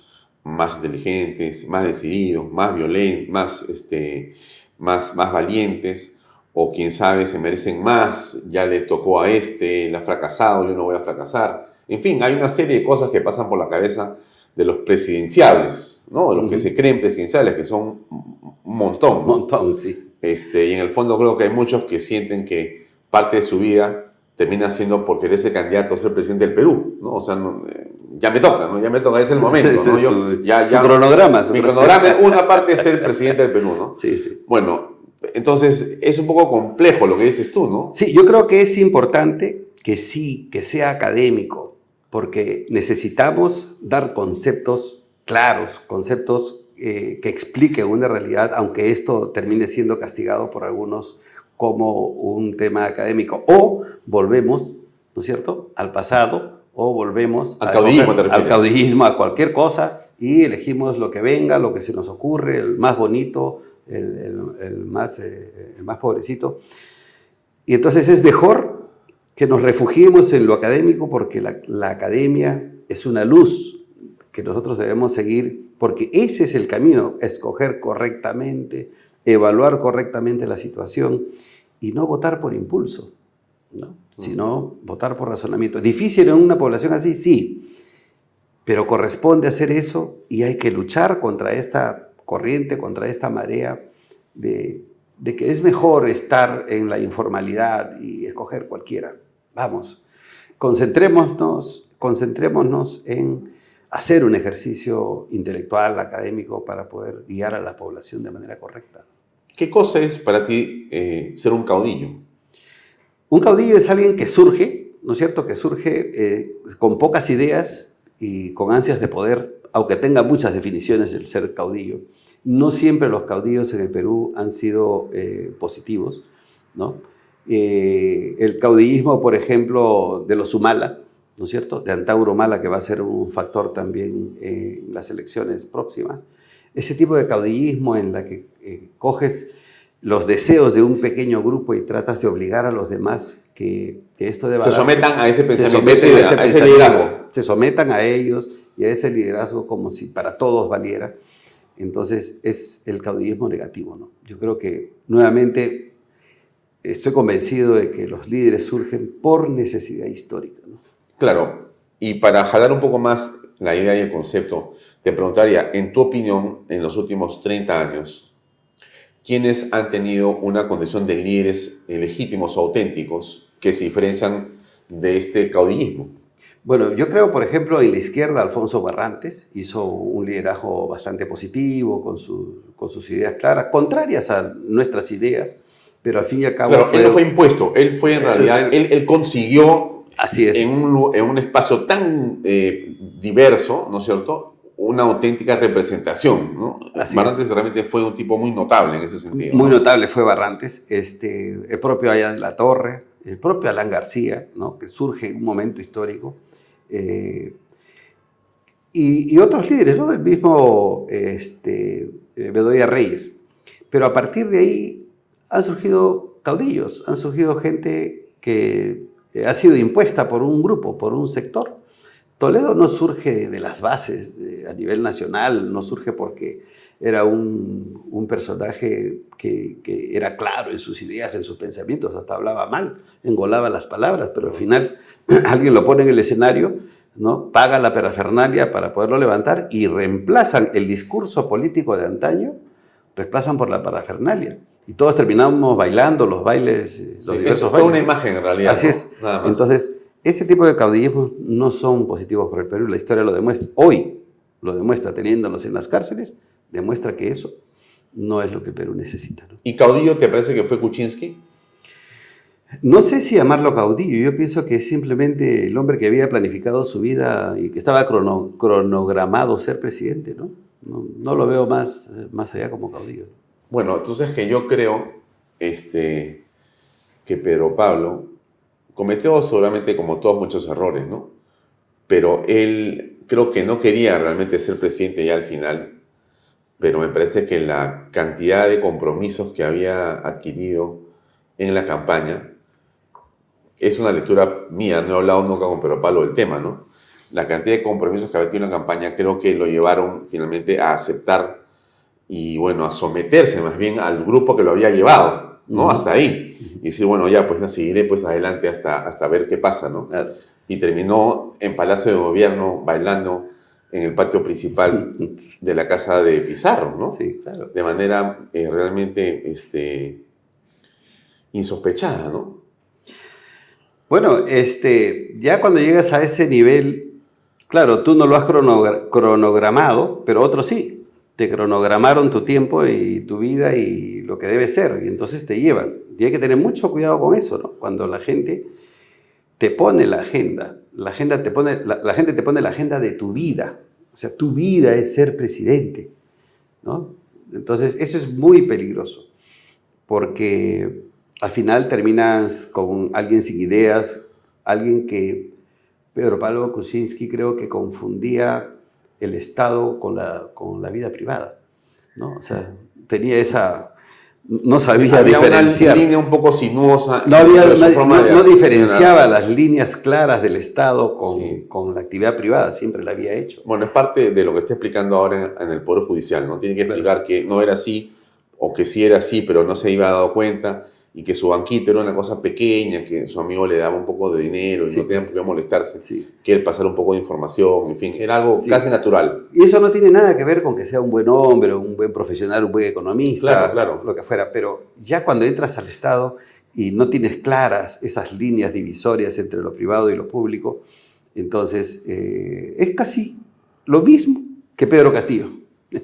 más inteligentes, más decididos, más violentos, más, este, más, más valientes o quién sabe se merecen más, ya le tocó a este, le ha fracasado, yo no voy a fracasar. En fin, hay una serie de cosas que pasan por la cabeza de los presidenciales, ¿no? De los que se creen presidenciales, que son un montón. Un montón, sí. Este, y en el fondo creo que hay muchos que sienten que parte de su vida termina siendo por querer ser candidato a ser presidente del Perú, ¿no? O sea, eh, ya me toca, ¿no? Ya me toca, es el momento, ¿no? Yo, ya, ya, cronograma. mi cronograma, una parte es ser presidente del Perú, ¿no? Sí, sí. Bueno, entonces es un poco complejo lo que dices tú, ¿no? Sí, yo creo que es importante que sí, que sea académico, porque necesitamos dar conceptos claros, conceptos eh, que expliquen una realidad, aunque esto termine siendo castigado por algunos como un tema académico. O volvemos, ¿no es cierto?, al pasado, o volvemos al caudillismo, al caudillismo, a cualquier cosa, y elegimos lo que venga, lo que se nos ocurre, el más bonito, el, más, eh, el más pobrecito. Y entonces es mejor que nos refugiemos en lo académico porque la, la academia es una luz que nosotros debemos seguir porque ese es el camino, escoger correctamente, evaluar correctamente la situación y no votar por impulso, ¿no? sino votar por razonamiento. ¿Difícil en una población así? Sí, pero corresponde hacer eso y hay que luchar contra esta corriente, contra esta marea de, de que es mejor estar en la informalidad y escoger cualquiera. Vamos, concentrémonos, concentrémonos en hacer un ejercicio intelectual, académico, para poder guiar a la población de manera correcta. ¿Qué cosa es para ti eh, ser un caudillo? Un caudillo es alguien que surge, ¿no es cierto? Que surge eh, con pocas ideas y con ansias de poder, aunque tenga muchas definiciones el ser caudillo. No siempre los caudillos en el Perú han sido eh, positivos, ¿no? el caudillismo, por ejemplo, de los Humala, ¿no es cierto? De Antauro Humala, que va a ser un factor también en las elecciones próximas ese tipo de caudillismo en la que eh, coges los deseos de un pequeño grupo y tratas de obligar a los demás que, esto deba... Se sometan a ese pensamiento, a ese, liderazgo. Se sometan a ellos y a ese liderazgo como si para todos valiera. Entonces es el caudillismo negativo. ¿no? Yo creo que nuevamente estoy convencido de que los líderes surgen por necesidad histórica. Claro, y para jalar un poco más la idea y el concepto, te preguntaría, en tu opinión, en los últimos 30 años, ¿quiénes han tenido una condición de líderes legítimos o auténticos que se diferencian de este caudillismo? Bueno, yo creo, por ejemplo, en la izquierda, Alfonso Barrantes hizo un liderazgo bastante positivo, con, con sus ideas claras, contrarias a nuestras ideas, pero al fin y al cabo... Claro, él no fue impuesto, él fue en realidad, él, él consiguió Así es. En, un, en un espacio tan eh, diverso, ¿no es cierto? Una auténtica representación, ¿no? Barrantes realmente fue un tipo muy notable en ese sentido. Muy ¿no? notable fue Barrantes, este, el propio Allá de la Torre, el propio Alan García, ¿no? que surge en un momento histórico, eh, y, otros líderes, ¿no? el mismo este, eh, Bedoya Reyes. Pero a partir de ahí han surgido caudillos, han surgido gente que eh, ha sido impuesta por un grupo, por un sector. Toledo no surge de las bases a nivel nacional, no surge porque era un, un personaje que, que, era claro en sus ideas, en sus pensamientos, hasta hablaba mal, engolaba las palabras, pero al final alguien lo pone en el escenario, ¿no? paga la parafernalia para poderlo levantar y reemplazan el discurso político de antaño, reemplazan por la parafernalia. Y todos terminamos bailando los bailes, los sí, diversos eso fue bailes. una imagen en realidad. Así ¿no? es. Entonces, ese tipo de caudillismos no son positivos para el Perú, la historia lo demuestra. Hoy lo demuestra teniéndolos en las cárceles, demuestra que eso no es lo que el Perú necesita. ¿no? ¿Y caudillo te parece que fue Kuczynski? No sé si llamarlo caudillo, yo pienso que es simplemente el hombre que había planificado su vida y que estaba crono, cronogramado ser presidente, ¿no? No, no lo veo más, más allá como caudillo. Bueno, entonces que yo creo este, que Pedro Pablo cometió seguramente como todos muchos errores, ¿no? Pero él creo que no quería realmente ser presidente ya al final, pero me parece que la cantidad de compromisos que había adquirido en la campaña es una lectura mía, no he hablado nunca con Pedro Pablo del tema, ¿no? La cantidad de compromisos que había adquirido en la campaña creo que lo llevaron finalmente a aceptar y bueno, a someterse más bien al grupo que lo había llevado, ¿no? Uh -huh. Hasta ahí. Y decir, bueno, ya, pues ya seguiré pues adelante hasta, hasta ver qué pasa, ¿no? Claro. Y terminó en Palacio de Gobierno bailando en el patio principal de la casa de Pizarro, ¿no? Sí, claro. De manera eh, realmente este, insospechada, ¿no? Bueno, este, ya cuando llegas a ese nivel, claro, tú no lo has cronogra cronogramado, pero otros sí te cronogramaron tu tiempo y tu vida y lo que debe ser, y entonces te llevan. Y hay que tener mucho cuidado con eso, ¿no? Cuando la gente te pone la agenda, la, agenda te pone, la, gente te pone la agenda de tu vida, o sea, tu vida es ser presidente, ¿no? Entonces, eso es muy peligroso, porque al final terminas con alguien sin ideas, alguien que Pedro Pablo Kuczynski creo que confundía el Estado con la, con la vida privada. ¿no? O sea, tenía esa... No sabía había diferenciar. una línea un poco sinuosa. No, había, no, no, no diferenciaba las líneas claras del Estado con, sí. con, la actividad privada, siempre la había hecho. Bueno, es parte de lo que está explicando ahora en, el Poder Judicial, ¿no? Tiene que explicar claro. que no era así, o que sí era así, pero no se iba dado cuenta, y que su banquito era una cosa pequeña, que su amigo le daba un poco de dinero y sí, no tenía por qué molestarse, sí. que él pasar un poco de información, en fin, era algo sí. casi natural. Y eso no tiene nada que ver con que sea un buen hombre, un buen profesional, un buen economista, claro, claro. lo que fuera, pero ya cuando entras al Estado y no tienes claras esas líneas divisorias entre lo privado y lo público, entonces eh, es casi lo mismo que Pedro Castillo.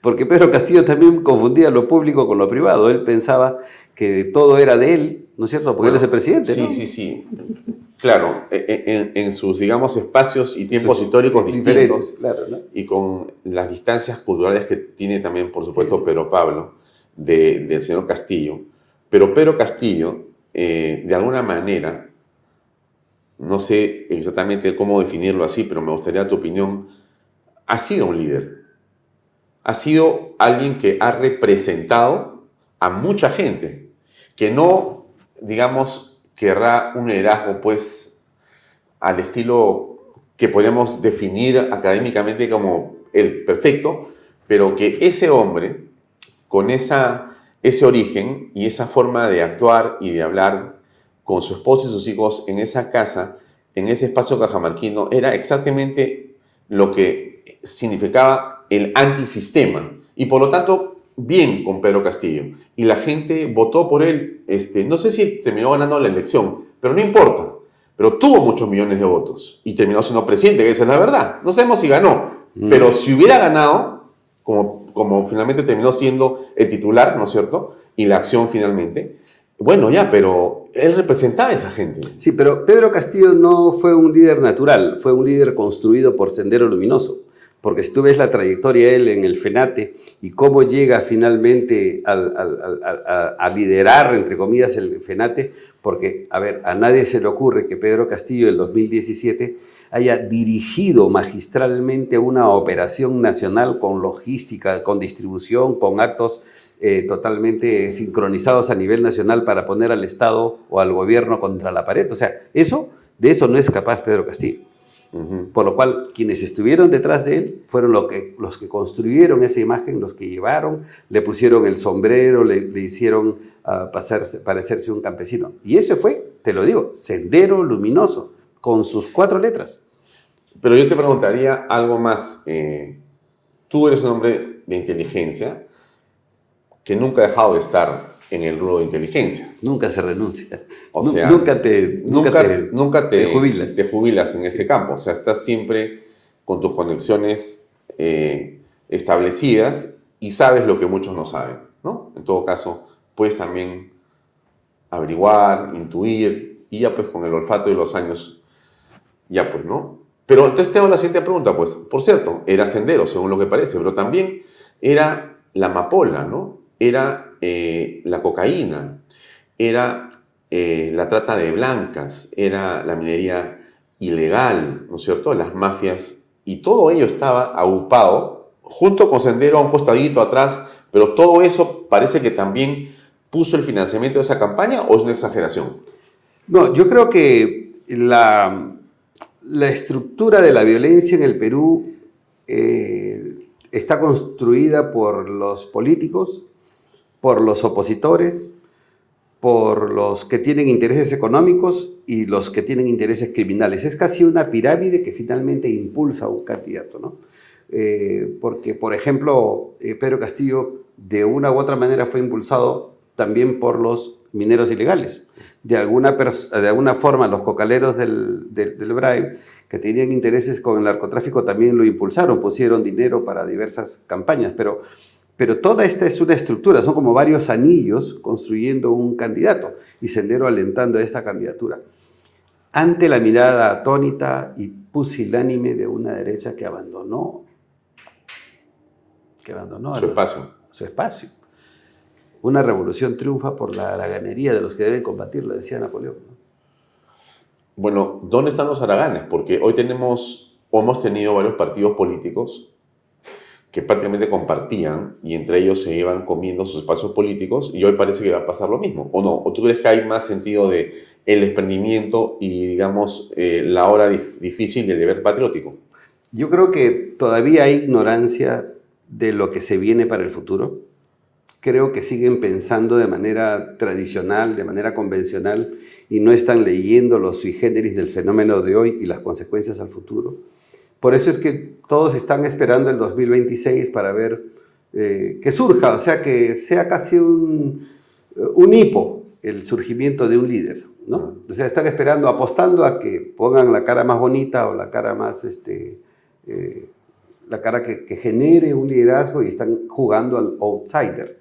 Porque Pedro Castillo también confundía lo público con lo privado. Él pensaba que todo era de él, ¿no es cierto? Porque bueno, él es el presidente. Sí, ¿no? sí, sí. Claro, en, en, sus, digamos, espacios y tiempos históricos distintos claro, ¿no? y con las distancias culturales que tiene también, por supuesto, sí, sí. Pedro Pablo, de, del señor Castillo. Pero Pedro Castillo, eh, de alguna manera, no sé exactamente cómo definirlo así, pero me gustaría tu opinión, ha sido un líder. Ha sido alguien que ha representado a mucha gente, que no, digamos, querrá un liderazgo, pues, al estilo que podemos definir académicamente como el perfecto, pero que ese hombre, con esa, ese origen y esa forma de actuar y de hablar con su esposa y sus hijos en esa casa, en ese espacio cajamarquino, era exactamente lo que significaba el antisistema. Y por lo tanto, bien con Pedro Castillo. Y la gente votó por él. Este, no sé si terminó ganando la elección, pero no importa. pero tuvo muchos millones de votos y terminó siendo presidente, esa es la verdad. No sabemos si ganó, Mm. pero si hubiera ganado, como, como finalmente terminó siendo el titular, ¿no es cierto? Y la acción finalmente, bueno, ya, pero él representaba a esa gente. Sí, pero Pedro Castillo no fue un líder natural, fue un líder construido por Sendero Luminoso. Porque si tú ves la trayectoria de él en el FENATE y cómo llega finalmente al- al- al- al- a, liderar, entre comillas, el FENATE, porque, a ver, a nadie se le ocurre que Pedro Castillo del 2017 haya dirigido magistralmente una operación nacional con logística, con distribución, con actos eh, totalmente sincronizados a nivel nacional para poner al Estado o al gobierno contra la pared. O sea, eso, de eso no es capaz Pedro Castillo. Por lo cual, quienes estuvieron detrás de él fueron lo que, los que construyeron esa imagen, los que llevaron, le pusieron el sombrero, le, le hicieron ah, pasarse- parecerse un campesino. Y ese fue, te lo digo, Sendero Luminoso, con sus cuatro letras. Pero yo te preguntaría algo más. eh, tú eres un hombre de inteligencia que nunca ha dejado de estar en el rubro de inteligencia. Nunca se renuncia. O sea, nunca te, nunca Nunca, te- nunca te, te jubilas. te jubilas en ese campo. O sea, estás siempre con tus conexiones eh, establecidas y sabes lo que muchos no saben, ¿no? En todo caso, puedes también averiguar, intuir, y ya pues con el olfato de los años, ya pues, ¿no? Pero entonces te hago la siguiente pregunta, pues, por cierto, era sendero, según lo que parece, pero también era la amapola, ¿no? Era eh, la cocaína, era eh, la trata de blancas, era la minería ilegal, ¿no es cierto? Las mafias, y todo ello estaba agrupado, junto con Sendero a un costadito atrás, pero todo eso parece que también puso el financiamiento de esa campaña o es una exageración. No, yo creo que la, la estructura de la violencia en el Perú eh, está construida por los políticos, por los opositores, por los que tienen intereses económicos y los que tienen intereses criminales. Es casi una pirámide que finalmente impulsa a un candidato, ¿no? Eh, porque, por ejemplo, eh, Pedro Castillo de una u otra manera fue impulsado también por los mineros ilegales. De alguna, de alguna forma, los cocaleros del, del, del que tenían intereses con el narcotráfico, también lo impulsaron, pusieron dinero para diversas campañas, pero, pero toda esta es una estructura, son como varios anillos construyendo un candidato y Sendero alentando esta candidatura. Ante la mirada atónita y pusilánime de una derecha que abandonó, que abandonó a Su los- espacio. su espacio. Una revolución triunfa por la haraganería de los que deben combatirla, decía Napoleón. ¿no? Bueno, ¿dónde están los haraganes? Porque hoy tenemos, o hemos tenido varios partidos políticos que prácticamente compartían y entre ellos se iban comiendo sus espacios políticos y hoy parece que va a pasar lo mismo, ¿o no? ¿O tú crees que hay más sentido de el desprendimiento y, digamos, eh, la hora dif- difícil del deber patriótico? Yo creo que todavía hay ignorancia de lo que se viene para el futuro. Creo que siguen pensando de manera tradicional, de manera convencional, y no están leyendo los sui generis del fenómeno de hoy y las consecuencias al futuro. Por eso es que todos están esperando el 2026 para ver eh, que surja, o sea, que sea casi un, un hipo el surgimiento de un líder. ¿no? O sea, están esperando, apostando a que pongan la cara más bonita o la cara más, este, eh, la cara que, que genere un liderazgo y están jugando al outsider.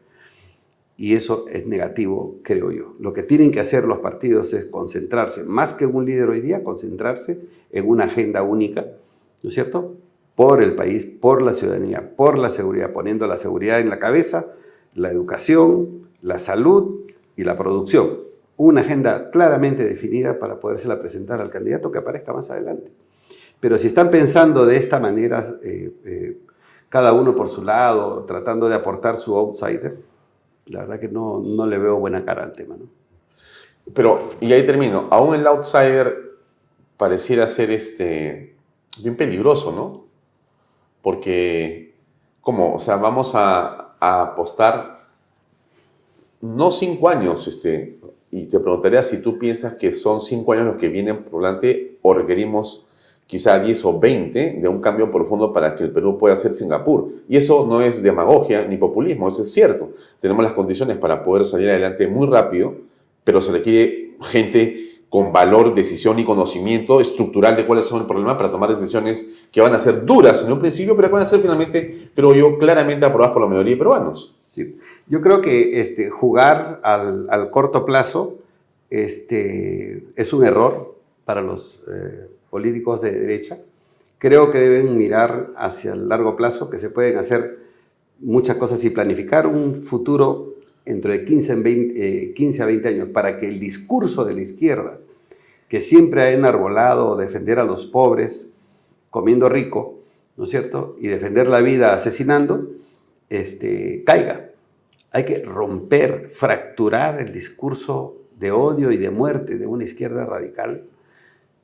Y eso es negativo, creo yo. Lo que tienen que hacer los partidos es concentrarse, más que un líder hoy día, concentrarse en una agenda única, ¿no es cierto? Por el país, por la ciudadanía, por la seguridad, poniendo la seguridad en la cabeza, la educación, la salud y la producción. Una agenda claramente definida para podérsela presentar al candidato que aparezca más adelante. Pero si están pensando de esta manera, eh, eh, cada uno por su lado, tratando de aportar su outsider, la verdad que no, no le veo buena cara al tema. ¿no? Pero, y ahí termino, aún el outsider pareciera ser este, bien peligroso, ¿no? Porque, ¿cómo? O sea, vamos a, a apostar no cinco años, este, y te preguntaría si tú piensas que son cinco años los que vienen por delante o requerimos quizá 10 o 20 de un cambio profundo para que el Perú pueda ser Singapur. Y eso no es demagogia ni populismo, eso es cierto. Tenemos las condiciones para poder salir adelante muy rápido, pero se requiere gente con valor, decisión y conocimiento estructural de cuáles son el problema para tomar decisiones que van a ser duras en un principio, pero que van a ser finalmente, creo yo, claramente aprobadas por la mayoría de peruanos. Sí. Yo creo que este, jugar al, al corto plazo este, es un error para los eh, políticos de derecha. Creo que deben mirar hacia el largo plazo, que se pueden hacer muchas cosas y planificar un futuro 15, 20, 15 a 20 años para que el discurso de la izquierda, que siempre ha enarbolado defender a los pobres comiendo rico, ¿no es cierto? Y defender la vida asesinando, este, caiga. Hay que romper, fracturar el discurso de odio y de muerte de una izquierda radical,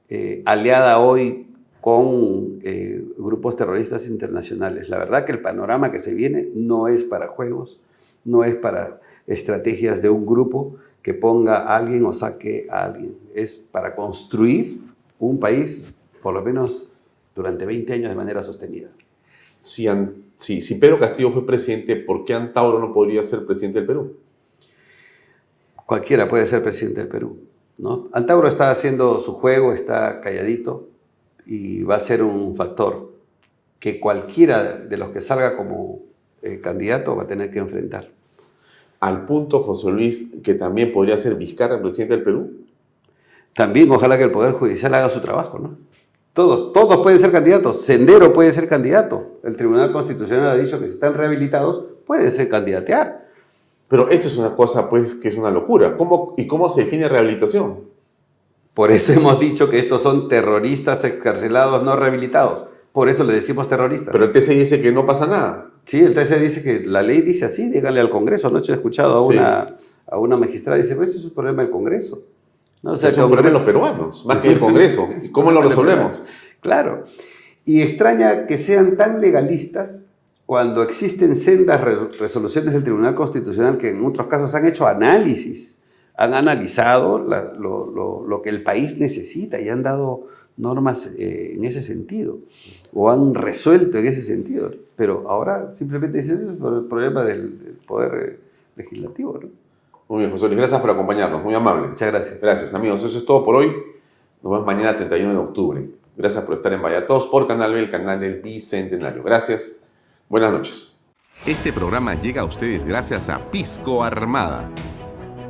eh, aliada hoy con eh, grupos terroristas internacionales. La verdad que el panorama que se viene no es para juegos, no es para estrategias de un grupo que ponga a alguien o saque a alguien. Es para construir un país, por lo menos durante 20 años de manera sostenida. Si, si, si Pedro Castillo fue presidente, ¿por qué Antauro no podría ser presidente del Perú? Cualquiera puede ser presidente del Perú. ¿no? Antauro está haciendo su juego, está calladito y va a ser un factor que cualquiera de los que salga como eh, candidato va a tener que enfrentar al punto, José Luis, que también podría ser Vizcarra presidente del Perú? También ojalá que el Poder Judicial haga su trabajo, ¿no? Todos, todos pueden ser candidatos. Sendero puede ser candidato. El Tribunal Constitucional ha dicho que si están rehabilitados, puede ser candidatear. Pero esto es una cosa, pues, que es una locura. ¿Cómo, ¿Y cómo se define rehabilitación? Por eso hemos dicho que estos son terroristas excarcelados no rehabilitados. Por eso le decimos terroristas. Pero el TC dice que no pasa nada. Sí, el TC dice que la ley dice así, dígale al Congreso. Anoche he escuchado a una, a una magistrada y dice, pues eso es un problema del Congreso. ¿No? O sea, es un problema de los peruanos, más que el Congreso. ¿Cómo lo resolvemos? Claro. Y extraña que sean tan legalistas cuando existen sendas resoluciones del Tribunal Constitucional que en otros casos han hecho análisis, han analizado lo, lo, lo, que el país necesita y han dado normas eh, en ese sentido, o han resuelto en ese sentido, pero ahora simplemente dicen por el problema del poder eh, legislativo. ¿no? Muy bien, José Luis, gracias por acompañarnos, muy amable. Muchas gracias. Gracias, amigos. Eso es todo por hoy. Nos vemos mañana, 31 de octubre. Gracias por estar en Vaya Todos por Canal B, el canal del Bicentenario. Gracias. Buenas noches. Este programa llega a ustedes gracias a Pisco Armada